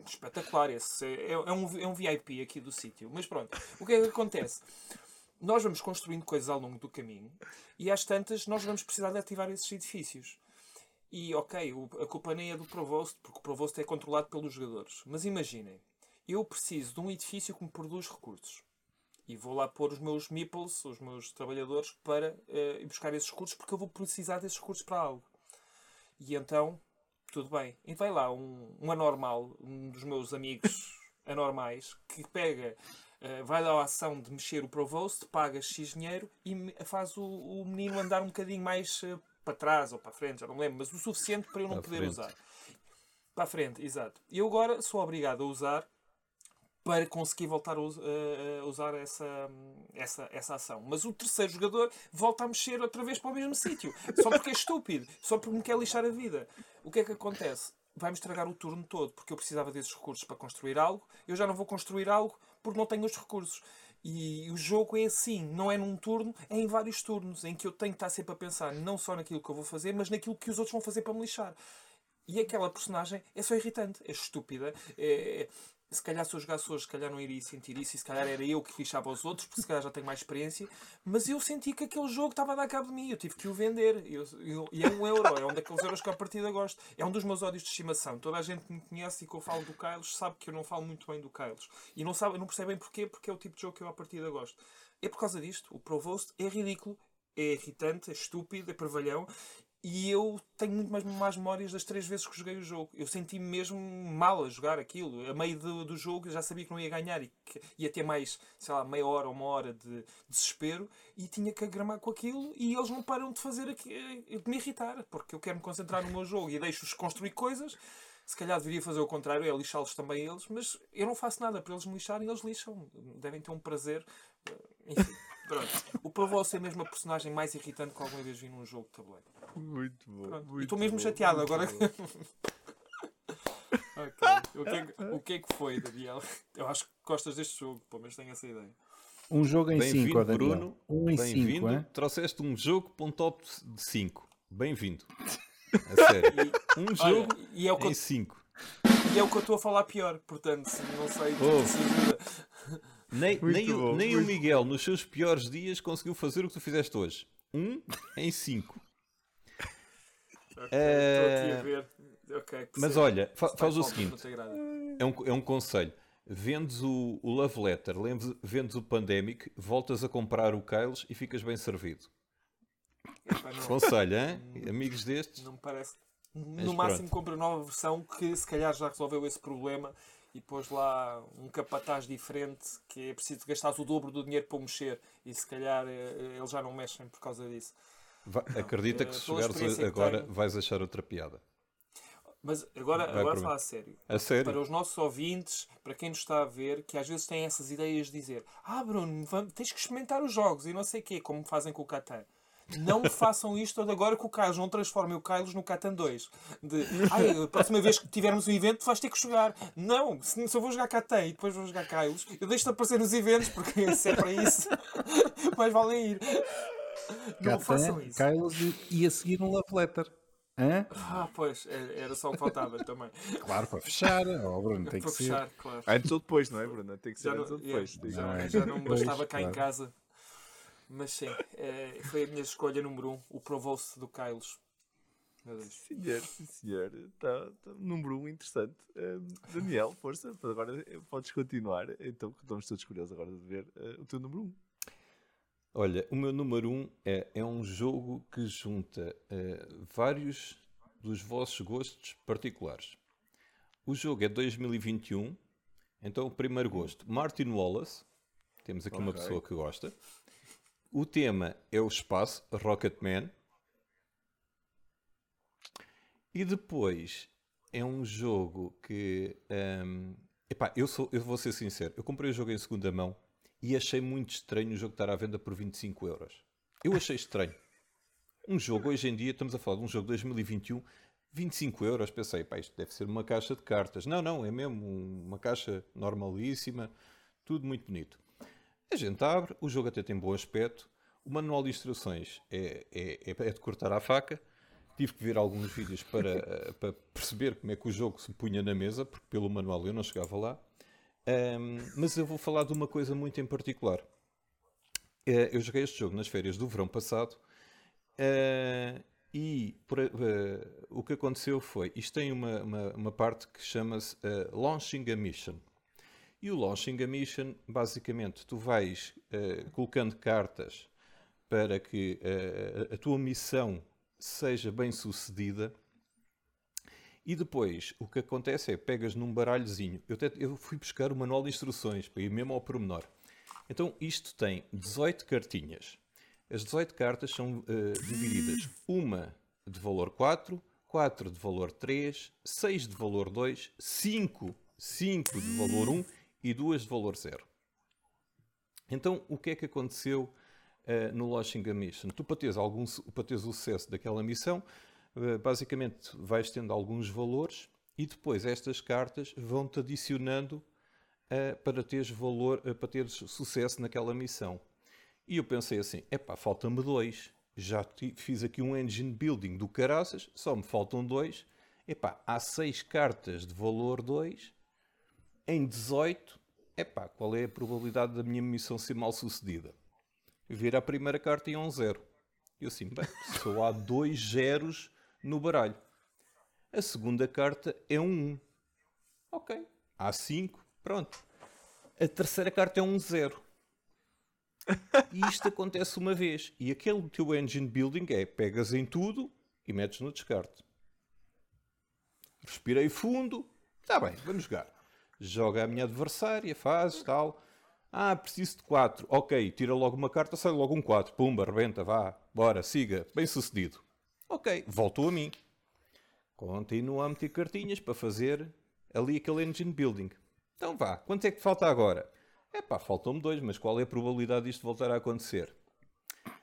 Espetacular, esse é, é, um, é um VIP aqui do sítio. Mas pronto, o que é que acontece? nós vamos construindo coisas ao longo do caminho e às tantas nós vamos precisar de ativar esses edifícios. E ok, a culpa nem é do Provost, porque o Provost é controlado pelos jogadores. Mas imaginem, eu preciso de um edifício que me produz recursos. E vou lá pôr os meus meeples, os meus trabalhadores, para uh, buscar esses recursos, porque eu vou precisar desses recursos para algo. E então, tudo bem. E vai lá um, um anormal, um dos meus amigos anormais, que pega Uh, vai dar a ação de mexer o Provost, paga X dinheiro e faz o, o menino andar um bocadinho mais uh, para trás ou para a frente, já não lembro, mas o suficiente para eu não para poder frente. usar. Para a frente, exato. E eu agora sou obrigado a usar para conseguir voltar a usar essa, essa, essa ação. Mas o terceiro jogador volta a mexer outra vez para o mesmo sítio. Só porque é estúpido. Só porque me quer lixar a vida. O que é que acontece? Vai-me estragar o turno todo, porque eu precisava desses recursos para construir algo. Eu já não vou construir algo porque não tenho os recursos. E o jogo é assim, não é num turno, é em vários turnos, em que eu tenho que estar sempre a pensar não só naquilo que eu vou fazer, mas naquilo que os outros vão fazer para me lixar. E aquela personagem é só irritante, é estúpida, é, se calhar se eu jogasse hoje, se calhar não iria sentir isso, e se calhar era eu que lixava os outros, porque se calhar já tenho mais experiência, mas eu senti que aquele jogo estava a dar cabo de mim, eu tive que o vender, eu, eu, e é um euro, é um daqueles euros que a partida gosto, é um dos meus ódios de estimação. Toda a gente que me conhece e que eu falo do Kylos sabe que eu não falo muito bem do Kylos, e não, sabe, não percebem porquê, porque é o tipo de jogo que eu à partida gosto. É por causa disto, o Provost é ridículo, é irritante, é estúpido, é pervalhão e eu tenho muito mais más memórias das três vezes que joguei o jogo. Eu senti-me mesmo mal a jogar aquilo. A meio do, do jogo eu já sabia que não ia ganhar e que ia ter mais, sei lá, meia hora ou uma hora de desespero e tinha que agramar com aquilo e eles não param de fazer aqui, de me irritar, porque eu quero me concentrar no meu jogo e deixo-os construir coisas. Se calhar deveria fazer o contrário, é lixá-los também eles, mas eu não faço nada para eles me lixarem, eles lixam. Devem ter um prazer. Enfim. Pronto. O Pavos é mesmo a personagem mais irritante que alguma vez vi num jogo de tabuleiro.
Muito bom. Muito
e estou mesmo bom, chateado agora. okay. o, que é, o que é que foi, Daniel? Eu acho que gostas deste jogo, pelo menos tenho essa ideia.
Um jogo em 5, Bruno. Um em 5, é?
Trouxeste um jogo para um top de 5. Bem-vindo. A sério. E, um jogo olha, e é o em 5.
E é o que eu estou a falar pior, portanto, não sei oh. se ajuda.
Nem, nem, bom, o, nem o Miguel, nos seus piores dias, conseguiu fazer o que tu fizeste hoje. Um em cinco.
Okay, uh... aqui a eh, ver. Okay,
mas olha, fa faz o seguinte: é um, é um conselho. Vendes o, o Love Letter, vendes o Pandemic, voltas a comprar o Kyles e ficas bem servido. Epa, Conselho, hein? Amigos destes?
Não me parece. No máximo, compra nova versão que se calhar já resolveu esse problema
e pôs lá um capataz diferente que é preciso gastar o dobro do dinheiro para mexer e se calhar eh, eles já não mexem por causa disso.
Vai, acredita que se chegares agora tenho... vais achar outra piada.
Mas agora, agora falar a sério.
A sério.
Para os nossos ouvintes, para quem nos está a ver, que às vezes têm essas ideias de dizer Ah, Bruno, vamos, tens que experimentar os jogos e não sei o quê, como fazem com o Catan. Não façam isto agora com o Carlos, não transformem o Carlos no Catan 2. De, ah, a próxima vez que tivermos um evento vais ter que jogar. Não, se, se eu vou jogar Catan e depois vou jogar Carlos, eu deixo-te aparecer nos eventos, porque se é para isso, mais valem ir.
Não façam isso. Carlos e a seguir um love letter. Hã?
Ah, pois, é, era só o que faltava também.
Claro, para fechar, oh, Bruno, tem para que fechar, ser.
Claro. Antes ou depois, não é, Bruno? Tem que ser já antes não, ou depois.
É, já, não, já, não bastava cá claro. em casa. Mas sim, é, foi a minha escolha número um, o Provost do Kylos.
Senhor, sim, senhor. Tá, tá, número um interessante. Uh, Daniel, força, agora podes continuar. Então, estamos todos curiosos agora de ver uh, o teu número um.
Olha, o meu número um é, é um jogo que junta uh, vários dos vossos gostos particulares. O jogo é 2021, então o primeiro gosto, Martin Wallace. Temos aqui okay. uma pessoa que gosta. O tema é o espaço, Rocketman. E depois é um jogo que. Um, epá, eu, sou, eu vou ser sincero, eu comprei o jogo em segunda mão e achei muito estranho o jogo estar à venda por 25 euros. Eu achei estranho. Um jogo, hoje em dia, estamos a falar de um jogo de 2021, 25 euros. Pensei, pá, isto deve ser uma caixa de cartas. Não, não, é mesmo uma caixa normalíssima, tudo muito bonito. A gente abre, o jogo até tem bom aspecto, o manual de instruções é, é, é, é de cortar à faca. Tive que ver alguns vídeos para, para perceber como é que o jogo se punha na mesa, porque pelo manual eu não chegava lá. Um, mas eu vou falar de uma coisa muito em particular. Uh, eu joguei este jogo nas férias do verão passado uh, e por, uh, o que aconteceu foi: isto tem uma, uma, uma parte que chama-se Launching a Mission. E o Launching a Mission, basicamente, tu vais colocando cartas para que a tua missão seja bem sucedida e depois, o que acontece é, pegas num baralhozinho. Eu, até, eu fui buscar o manual de instruções, para ir mesmo ao pormenor. Então, isto tem 18 cartinhas. As 18 cartas são uh, divididas. Uma de valor 4, 4 de valor 3, 6 de valor 2, 5, 5 de valor 1 e 2 de valor 0. Então, o que é que aconteceu uh, no Launching a Mission? Tu, para teres, algum, para teres o sucesso daquela missão, eh, basicamente vais tendo alguns valores e depois estas cartas vão-te adicionando uh, para teres valor, uh, para teres sucesso naquela missão. E eu pensei assim: epá, falta-me dois. Já fiz aqui um engine building do caraças, só me faltam dois. Epá, há seis cartas de valor 2 em 18. Epá, qual é a probabilidade da minha missão ser mal sucedida? Vira a primeira carta e é um zero. Eu assim, bem, só há dois zeros no baralho. A segunda carta é um 1. Ok. Há 5. Pronto. A terceira carta é um 0. E isto acontece uma vez. E aquele teu engine building é pegas em tudo e metes no descarte. Respirei fundo. Está bem, vamos jogar. Joga a minha adversária, faz tal. Ah, preciso de 4. Ok, tira logo uma carta, sai logo um 4. Pumba, rebenta, vá. Bora, siga. Bem sucedido. Ok, voltou a mim. Continuo a meter cartinhas para fazer ali aquele engine building. Então vá, quanto é que falta agora? É pá, faltam-me dois, mas qual é a probabilidade disto voltar a acontecer?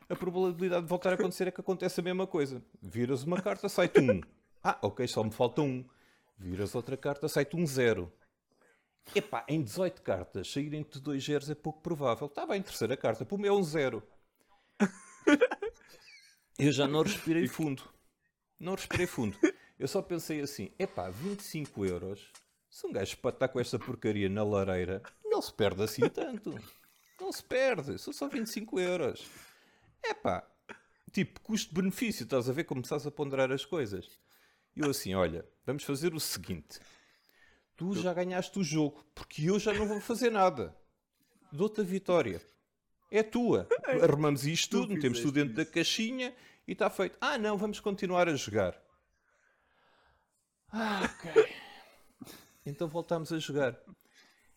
A probabilidade de voltar a acontecer é que acontece a mesma coisa. Viras uma carta, sai-te um. Ah, ok, só me falta um. Viras outra carta, sai-te um zero. Epá, em 18 cartas, saírem-te dois zeros é pouco provável. Está bem, terceira carta, para o meu é um zero. Eu já não respirei fundo. Não respirei fundo. Eu só pensei assim: epá, 25 euros. Se um gajo para estar com esta porcaria na lareira, não se perde assim tanto. Não se perde. São só 25 euros. Epá, tipo, custo-benefício. Estás a ver como estás a ponderar as coisas. Eu assim: olha, vamos fazer o seguinte. Tu já ganhaste o jogo, porque eu já não vou fazer nada. Dou-te a vitória. É tua. Arrumamos isto tudo, metemos tudo dentro da caixinha e está feito. Ah, não, vamos continuar a jogar. Ah, ok. então voltámos a jogar.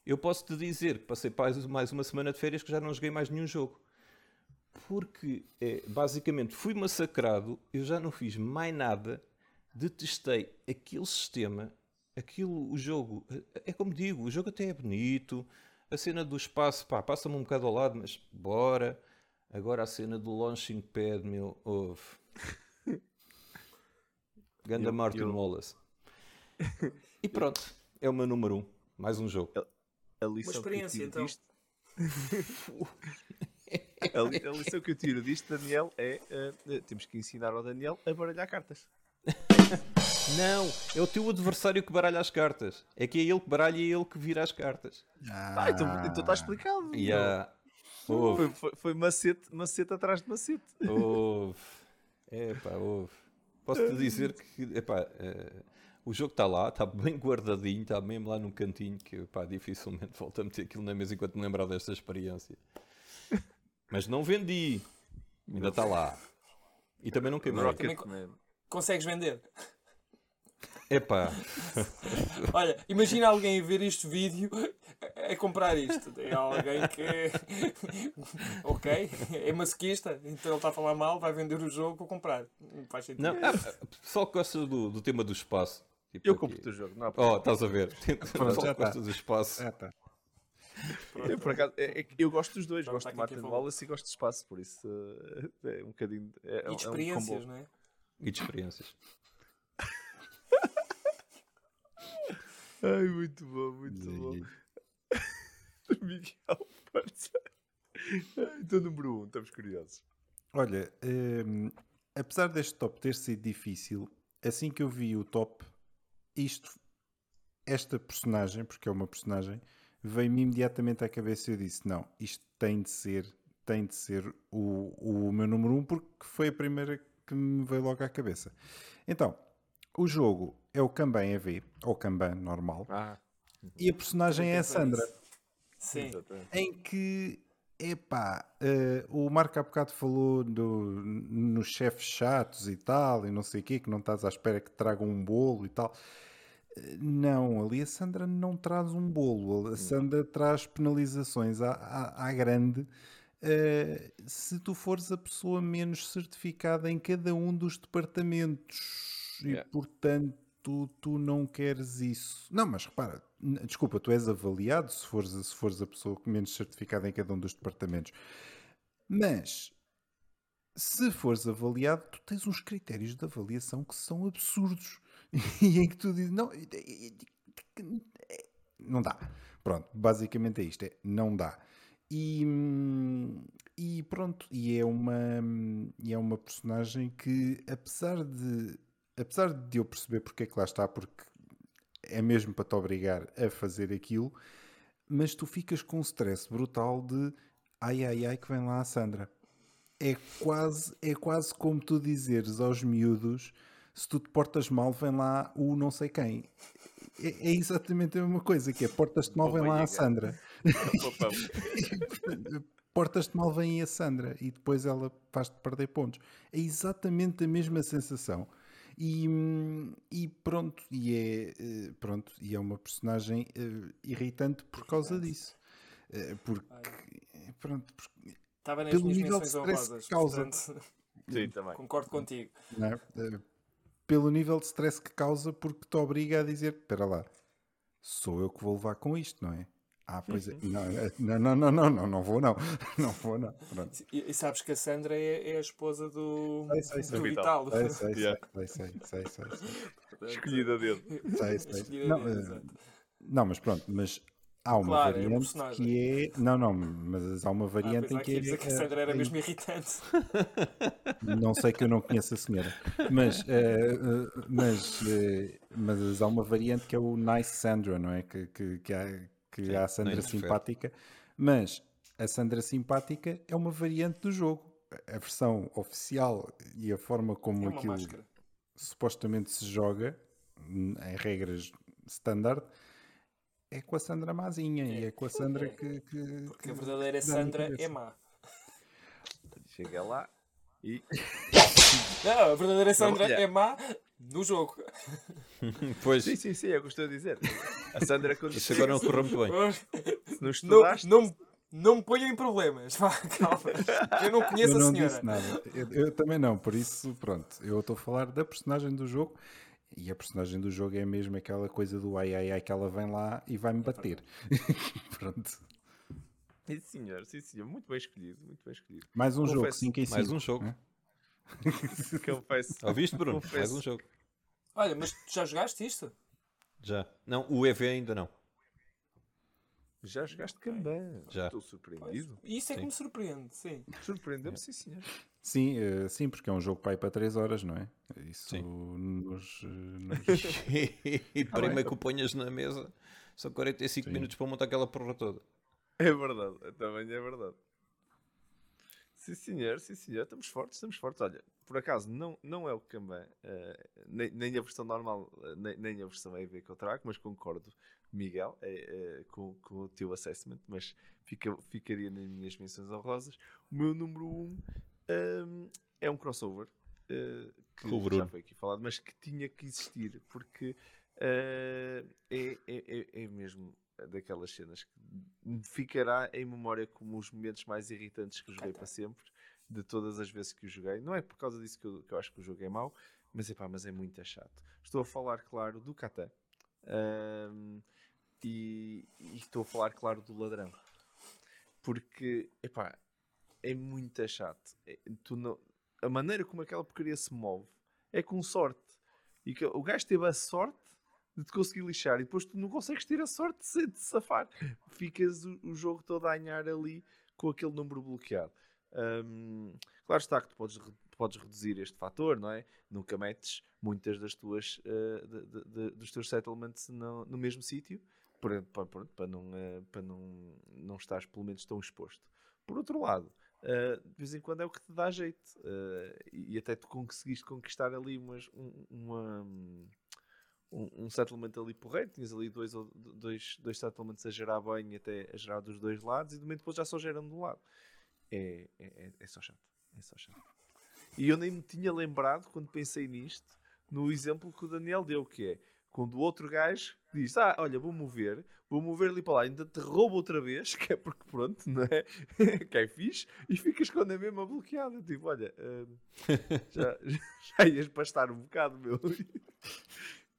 Eu posso te dizer que passei mais uma semana de férias que já não joguei mais nenhum jogo. Porque, é, basicamente, fui massacrado, eu já não fiz mais nada, detestei aquele sistema, aquilo, o jogo, é, é como digo, o jogo até é bonito, a cena do espaço, pá, passa-me um bocado ao lado, mas bora. Agora a cena do launching pad, meu, ouve. Ganda eu, Martin eu... Wallace. E pronto, é o meu número um. Mais um jogo.
A, a lição Uma experiência, então. Disto...
a, a, lição que eu tiro disto, Daniel, é uh, temos que ensinar ao Daniel a baralhar cartas.
Não, é o teu adversário que baralha as cartas. É que é ele que baralha e é ele que vira as cartas.
Ah, ah então, então está explicado.
Yeah.
Foi, foi, foi macete, macete atrás de macete.
Houve. Epá, houve. Posso-te dizer que epá, uh, o jogo está lá, está bem guardadinho, está mesmo lá no cantinho, que epá, dificilmente volto a meter aquilo na mesa enquanto me lembrar desta experiência. Mas não vendi. Ainda está lá. E também não queimei.
Consegues vender?
Epá.
Olha, imagina alguém ver este vídeo a comprar isto. É alguém que. ok, é masoquista, então ele está a falar mal, vai vender o jogo para comprar. Não faz sentido.
Não, ah, só gosta do, do tema do espaço.
Tipo eu compro o teu jogo, não há
Oh, estás a ver? Pronto, só gosta tá. do espaço.
Já tá. Eu, por acaso, é, é, eu gosto dos dois, Pronto, gosto tá de Martin Wallace e gosto de espaço, por isso eh, é um bocadinho. É,
e de experiências, é um não é?
E de experiências.
Ai, muito bom, muito bom. Miguel, força. Então, número 1, um, estamos curiosos.
Olha, um, apesar deste top ter sido difícil, assim que eu vi o top, isto, esta personagem, porque é uma personagem, veio-me imediatamente à cabeça e eu disse: não, isto tem de ser, tem de ser o, o meu número 1, um, porque foi a primeira que me veio logo à cabeça. Então, o jogo é o Kanban EV, ou Kanban normal. Ah. E a personagem é a Sandra.
Sim.
Em que, epá, uh, o Marco há bocado falou do, nos chefes chatos e tal, e não sei o quê, que não estás à espera que tragam um bolo e tal. Não, ali a Sandra não traz um bolo, a Sandra traz penalizações à, à, à grande uh, se tu fores a pessoa menos certificada em cada um dos departamentos. Yeah. E portanto, tu, tu não queres isso. Não, mas repara, desculpa, tu és avaliado se fores, se fores a pessoa menos certificada em cada um dos departamentos. Mas se fores avaliado, tu tens uns critérios de avaliação que são absurdos e em que tu dizes não, não dá. Pronto, basicamente é isto, é não dá. E, e pronto, e é uma e é uma personagem que apesar de apesar de eu perceber porque é que lá está, porque é mesmo para te obrigar a fazer aquilo, mas tu ficas com um stress brutal de ai ai ai que vem lá a Sandra. É quase, é quase como tu dizeres aos miúdos se tu te portas mal, vem lá o não sei quem. É, é exatamente a mesma coisa, que é portas-te mal, vem lá a Sandra. portas-te mal, vem a Sandra e depois ela faz-te perder pontos. É exatamente a mesma sensação. E, e pronto, e é, eh, pronto, e é uma personagem uh, irritante por causa disso. Uh, porque, pronto, porque,
Estava nas pelo nível de stress que causa. Portanto,
Sim, também.
Concordo contigo.
É? Uh, pelo nível de stress que causa, porque te obriga a dizer: espera lá, sou eu que vou levar com isto, não é? Ah, pois é. Não, não, não, não, não, não vou não. Não vou não.
E, e, sabes que a Sandra é, é a esposa do,
sei, sei, sei.
do Vital.
Sei, sei, sei, sei, sei, sei, sei.
Escolhida dele.
Sei, sei. Não, dele, não, mas pronto, mas há uma claro, variante é que é. Não, não, mas há uma variante ah, em que é.
que a Sandra era é... mesmo irritante.
Não sei que eu não conheço a senhora. Mas, uh, uh, mas, uh, mas há uma variante que é o Nice Sandra, não é? Que, que, que há que Sim, há a Sandra simpática, mas a Sandra simpática é uma variante do jogo. A versão oficial e a forma como é aquilo máscara. supostamente se joga, em regras standard, é com a Sandra mazinha é. e é com a Sandra que, que
Porque que, a verdadeira Sandra é má.
Chega lá e.
Não, a verdadeira Sandra é má no jogo.
pois. Sim, sim, sim, é o que estou a dizer. A Sandra quando
Isso agora não correu muito bem.
Se não estudaste... Não, não, não me ponham em problemas. Vá, calma. Eu não conheço eu não a senhora.
Disse nada. Eu, eu, também não, por isso, pronto. Eu estou a falar da personagem do jogo e a personagem do jogo é mesmo aquela coisa do ai ai ai que ela vem lá e vai-me bater. pronto.
Sim, senhor, sim, senhor. Muito bem escolhido, muito bem escolhido.
Mais um Confesso. jogo, 5 em 5.
Mais um jogo. É?
Confesso.
Ouviste, Bruno? Confesso. Mais um jogo.
Olha, mas já jogaste isto?
Já. Não, o EV ainda não.
Já jogaste Kanban.
Já.
Estou surpreendido.
Pois, isso é que me surpreende, sim.
Surpreendeu-me, sim, senhor.
Sim, uh, sim, porque é um jogo para ir para 3 horas, não é? Isso sim. nos. nos...
e primeiro que o ponhas na mesa, são 45 sim. minutos para montar aquela porra toda.
É verdade, também é verdade. Sim, senhor, sim, senhor. Estamos fortes, estamos fortes. Olha, por acaso, não, não é o Kanban, uh, nem, nem, a versão normal, uh, nem, nem, a versão EV que eu trago, mas concordo, Miguel, é, com, com, o teu assessment, mas fica, ficaria nas minhas menções honrosas. O meu número 1 um, um, é um crossover, que já foi aqui falado, mas que tinha que existir, porque é, é, é, é mesmo daquelas cenas que ficará em memória como os momentos mais irritantes que joguei para sempre, de todas as vezes que o joguei. Não é por causa disso que eu, que eu acho que o jogo é mau, mas, epá, mas é muito chato. Estou a falar, claro, do Catan. Um, e, e, estou a falar, claro, do ladrão. Porque, epá, é muito chato. É, tu não, a maneira como aquela porcaria se move é com sorte. E que o gajo teve a sorte de te conseguir lixar e depois tu não consegues ter a sorte de, de safar. Ficas o, o, jogo todo a ganhar ali com aquele número bloqueado. Um, claro está que tu podes, podes reduzir este fator, não é? Nunca metes muitas das tuas uh, de, de, dos teus settlements no, no mesmo sítio para, para, para, não, uh, para não, não estás pelo menos tão exposto. Por outro lado, uh, de vez em quando é o que te dá jeito e até tu conseguiste conquistar ali umas, um, uma um, um settlement ali porreiro, tinhas ali dois, dois, dois settlements a gerar bem até a gerar dos dois lados e de momento depois já só geram de um lado. É, é, é, é só chato. É só chato. E eu nem me tinha lembrado, quando pensei nisto, no exemplo que o Daniel deu, que é quando o outro gajo diz: Ah, olha, vou mover, vou mover ali para lá, ainda te rouba outra vez, que é porque pronto, não é? que é fixe, e ficas com a mesma bloqueada. Tipo, olha, uh, já, já ias pastar um bocado, meu.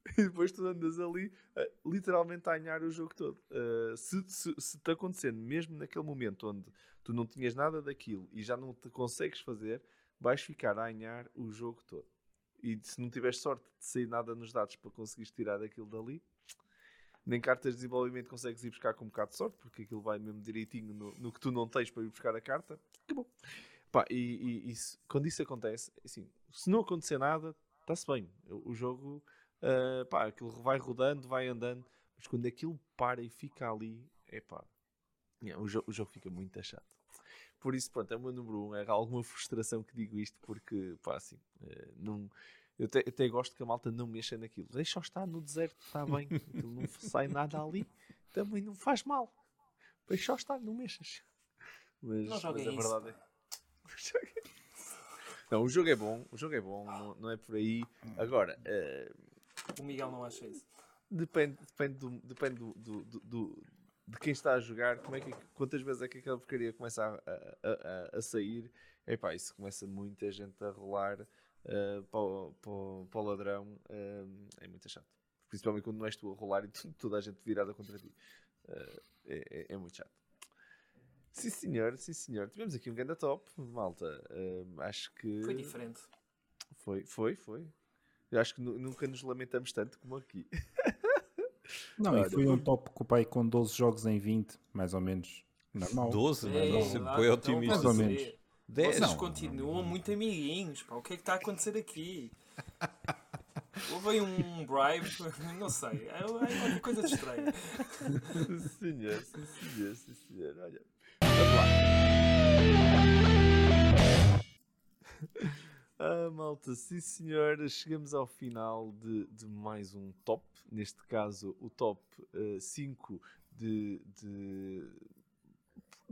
e depois tu andas ali uh, literalmente a ganhar o jogo todo. Uh, se, se, se, te acontecendo, mesmo naquele momento onde tu não tinhas nada daquilo e já não te consegues fazer, vais ficar a ganhar o jogo todo. E se não tiveres sorte de sair nada nos dados para conseguires tirar aquilo dali, nem cartas de desenvolvimento consegues ir buscar com um bocado de sorte, porque aquilo vai mesmo direitinho no, no que tu não tens para ir buscar a carta. Bom. Pá, e, e, e se, quando isso acontece, assim, se não acontecer nada, está-se bem. O, o jogo Uh, pá, aquilo vai rodando, vai andando, mas quando aquilo para e fica ali, é pá, o, jogo, o jogo fica muito chato. Por isso, pronto, é o meu número um. É alguma frustração que digo isto, porque, pá, assim, uh, não, eu até, até, gosto que a malta não mexa naquilo. Deixa-o estar no deserto, está bem, aquilo não sai nada ali, também não faz mal. Deixa-o estar, não mexas.
Mas, não mas a verdade é.
Não, o jogo é bom, o jogo é bom, não, não é por aí. Agora, uh,
o Miguel não acha isso.
Depende, depende, do, depende do, do, do, de quem está a jogar. Como é que, quantas vezes é que aquela porcaria começa a, a, a, a sair? Epá, isso começa muita gente a rolar uh, para, o, para, para, o ladrão. Uh, é muito chato. Principalmente quando não és tu a rolar e tu, toda a gente virada contra ti. Uh, é, é, é, muito chato. Sim senhor, sim senhor. Tivemos aqui um grande top, malta. acho que.
Foi diferente.
Foi, foi, foi. Eu acho que nunca nos lamentamos tanto como aqui.
Não, Olha, e foi um top com o pai com 12 jogos em 20, mais ou menos. Normal.
12? É, não, foi otimista.
Mais ou menos.
10. Vocês não. continuam muito amiguinhos. Pá. O que é que está a acontecer aqui? Houve um bribe, não sei. É, é qualquer coisa de estranho.
sim, senhor, sim, senhor, sim, senhor. Olha, vamos lá. Ah, malta, sim senhor, chegamos ao final de, de mais um top. Neste caso, o top 5 uh, de, de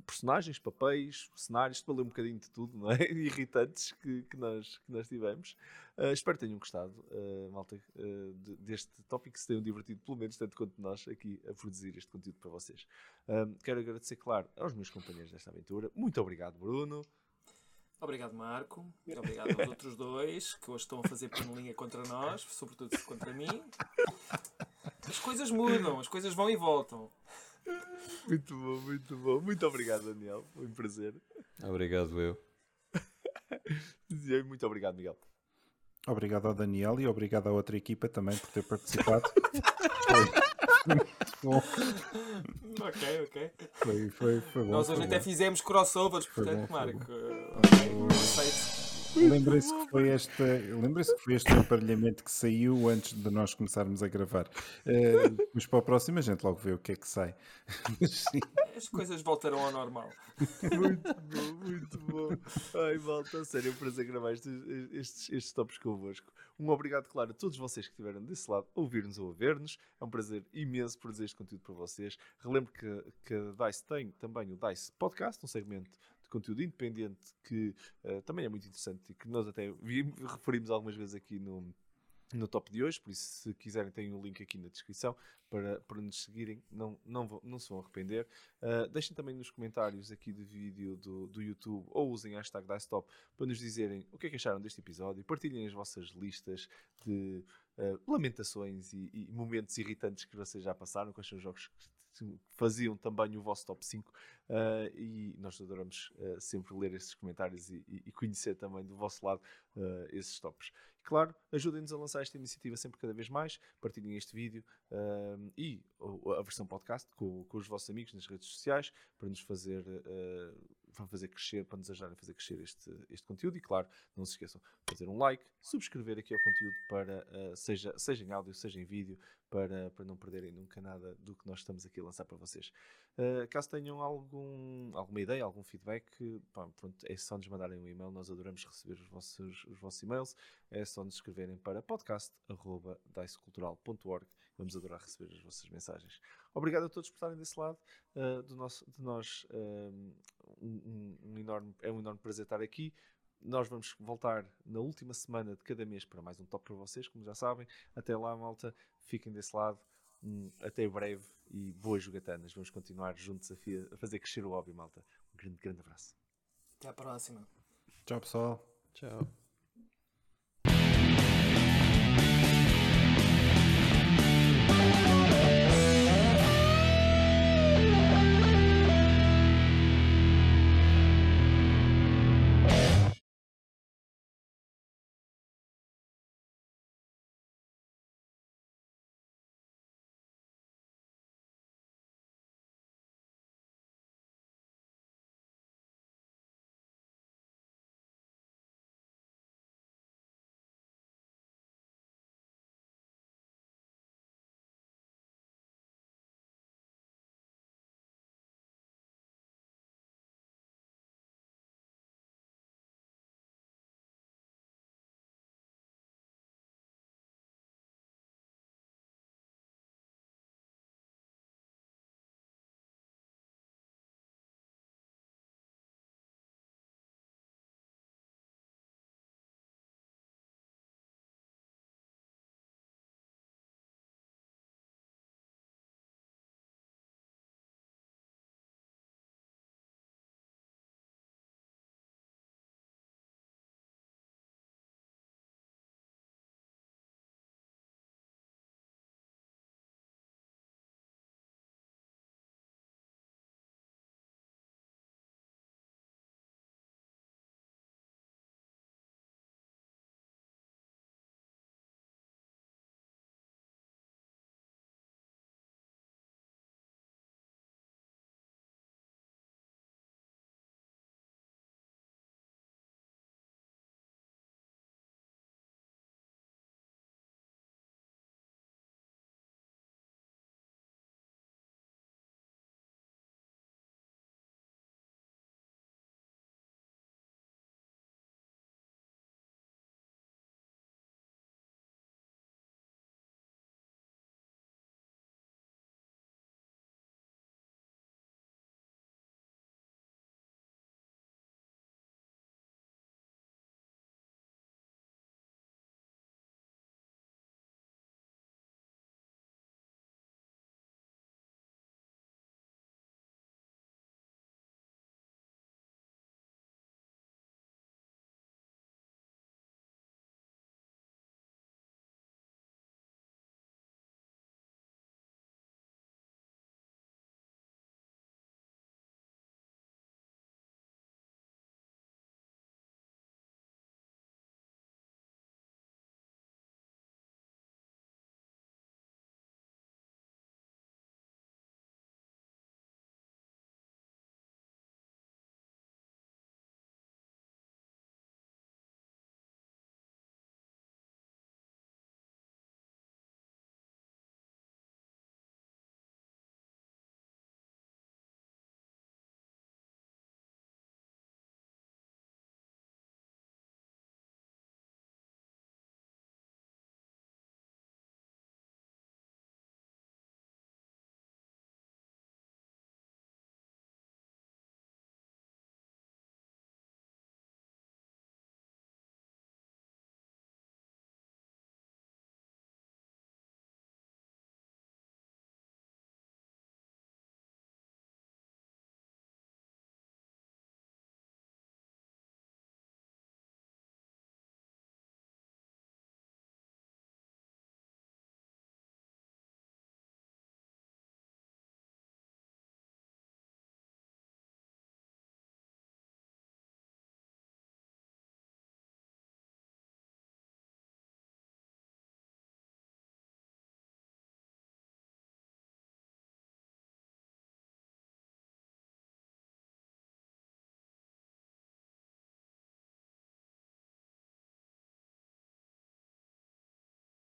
personagens, papéis, cenários, ler um bocadinho de tudo, não é? Irritantes que, que, nós, que nós tivemos. Uh, espero que tenham gostado, uh, malta, uh, de, deste tópico, que se tenham divertido, pelo menos tanto quanto nós, aqui a produzir este conteúdo para vocês. quero agradecer, claro, aos meus companheiros desta aventura. Muito obrigado, Bruno.
Obrigado, Marco. Obrigado aos outros dois que hoje estão a fazer panelinha contra nós, sobretudo contra mim. As coisas mudam, as coisas vão e voltam.
Muito bom, muito bom. Muito obrigado, Daniel. Foi um prazer.
Obrigado, eu.
Muito obrigado, Miguel.
Obrigado ao Daniel e obrigado à outra equipa também por ter participado.
bom. ok, ok.
Foi, foi, foi bom.
Nós hoje até bom. fizemos crossovers, foi portanto, bom, Marco.
Okay, Lembrem-se que foi este, lembrem-se que foi este aparelhamento que saiu antes de nós começarmos a gravar. Uh, mas para a próxima a gente logo vê o que é que sai.
As coisas voltarão ao normal.
Muito bom, muito bom. Ai, malta, sério, é um prazer gravar estes, estes, estes tops convosco. Um obrigado, claro, a todos vocês que estiveram desse lado a ouvir-nos ou a ver-nos. É um prazer imenso produzir este conteúdo para vocês. Relembro que, que a DICE tem também o DICE Podcast, um segmento conteúdo independente que uh, também é muito interessante e que nós até referimos algumas vezes aqui no, no top de hoje, por isso se quiserem tem um link aqui na descrição para, para nos seguirem, não, não, não se vão arrepender. Uh, deixem também nos comentários aqui do vídeo do, do YouTube ou usem a hashtag DiceTop para nos dizerem o que é que acharam deste episódio, partilhem as vossas listas de uh, lamentações e, e, momentos irritantes que vocês já passaram, quais são os jogos que faziam também o vosso top 5 uh, eh, e nós adoramos uh, sempre ler esses comentários e, e, conhecer também do vosso lado uh, esses tops. E, claro, ajudem-nos a lançar esta iniciativa sempre cada vez mais, partilhem este vídeo e a versão podcast com, com, os vossos amigos nas redes sociais para nos fazer para fazer crescer, para nos ajudarem a fazer crescer este, este conteúdo e claro, não se esqueçam de fazer um like, subscrever aqui ao conteúdo para seja, seja em áudio, seja em vídeo, para, para não perderem nunca nada do que nós estamos aqui a lançar para vocês. Uh, caso tenham algum, alguma ideia, algum feedback, pá, pronto, é só nos mandarem um e-mail, nós adoramos receber os vossos, os vossos e-mails, é só nos escreverem para podcast.dicecultural.org vamos adorar receber as vossas mensagens. Obrigado a todos por estarem desse lado uh, do nosso, de nós. Uh, um, um, enorme, é um enorme prazer estar aqui. Nós vamos voltar na última semana de cada mês para mais um top para vocês, como já sabem. Até lá, malta, fiquem desse lado. Um, até breve e boas jogatanas. Vamos continuar juntos a, a fazer crescer o hobby, malta. Um grande, grande abraço.
Até à próxima.
Tchau, pessoal.
Tchau.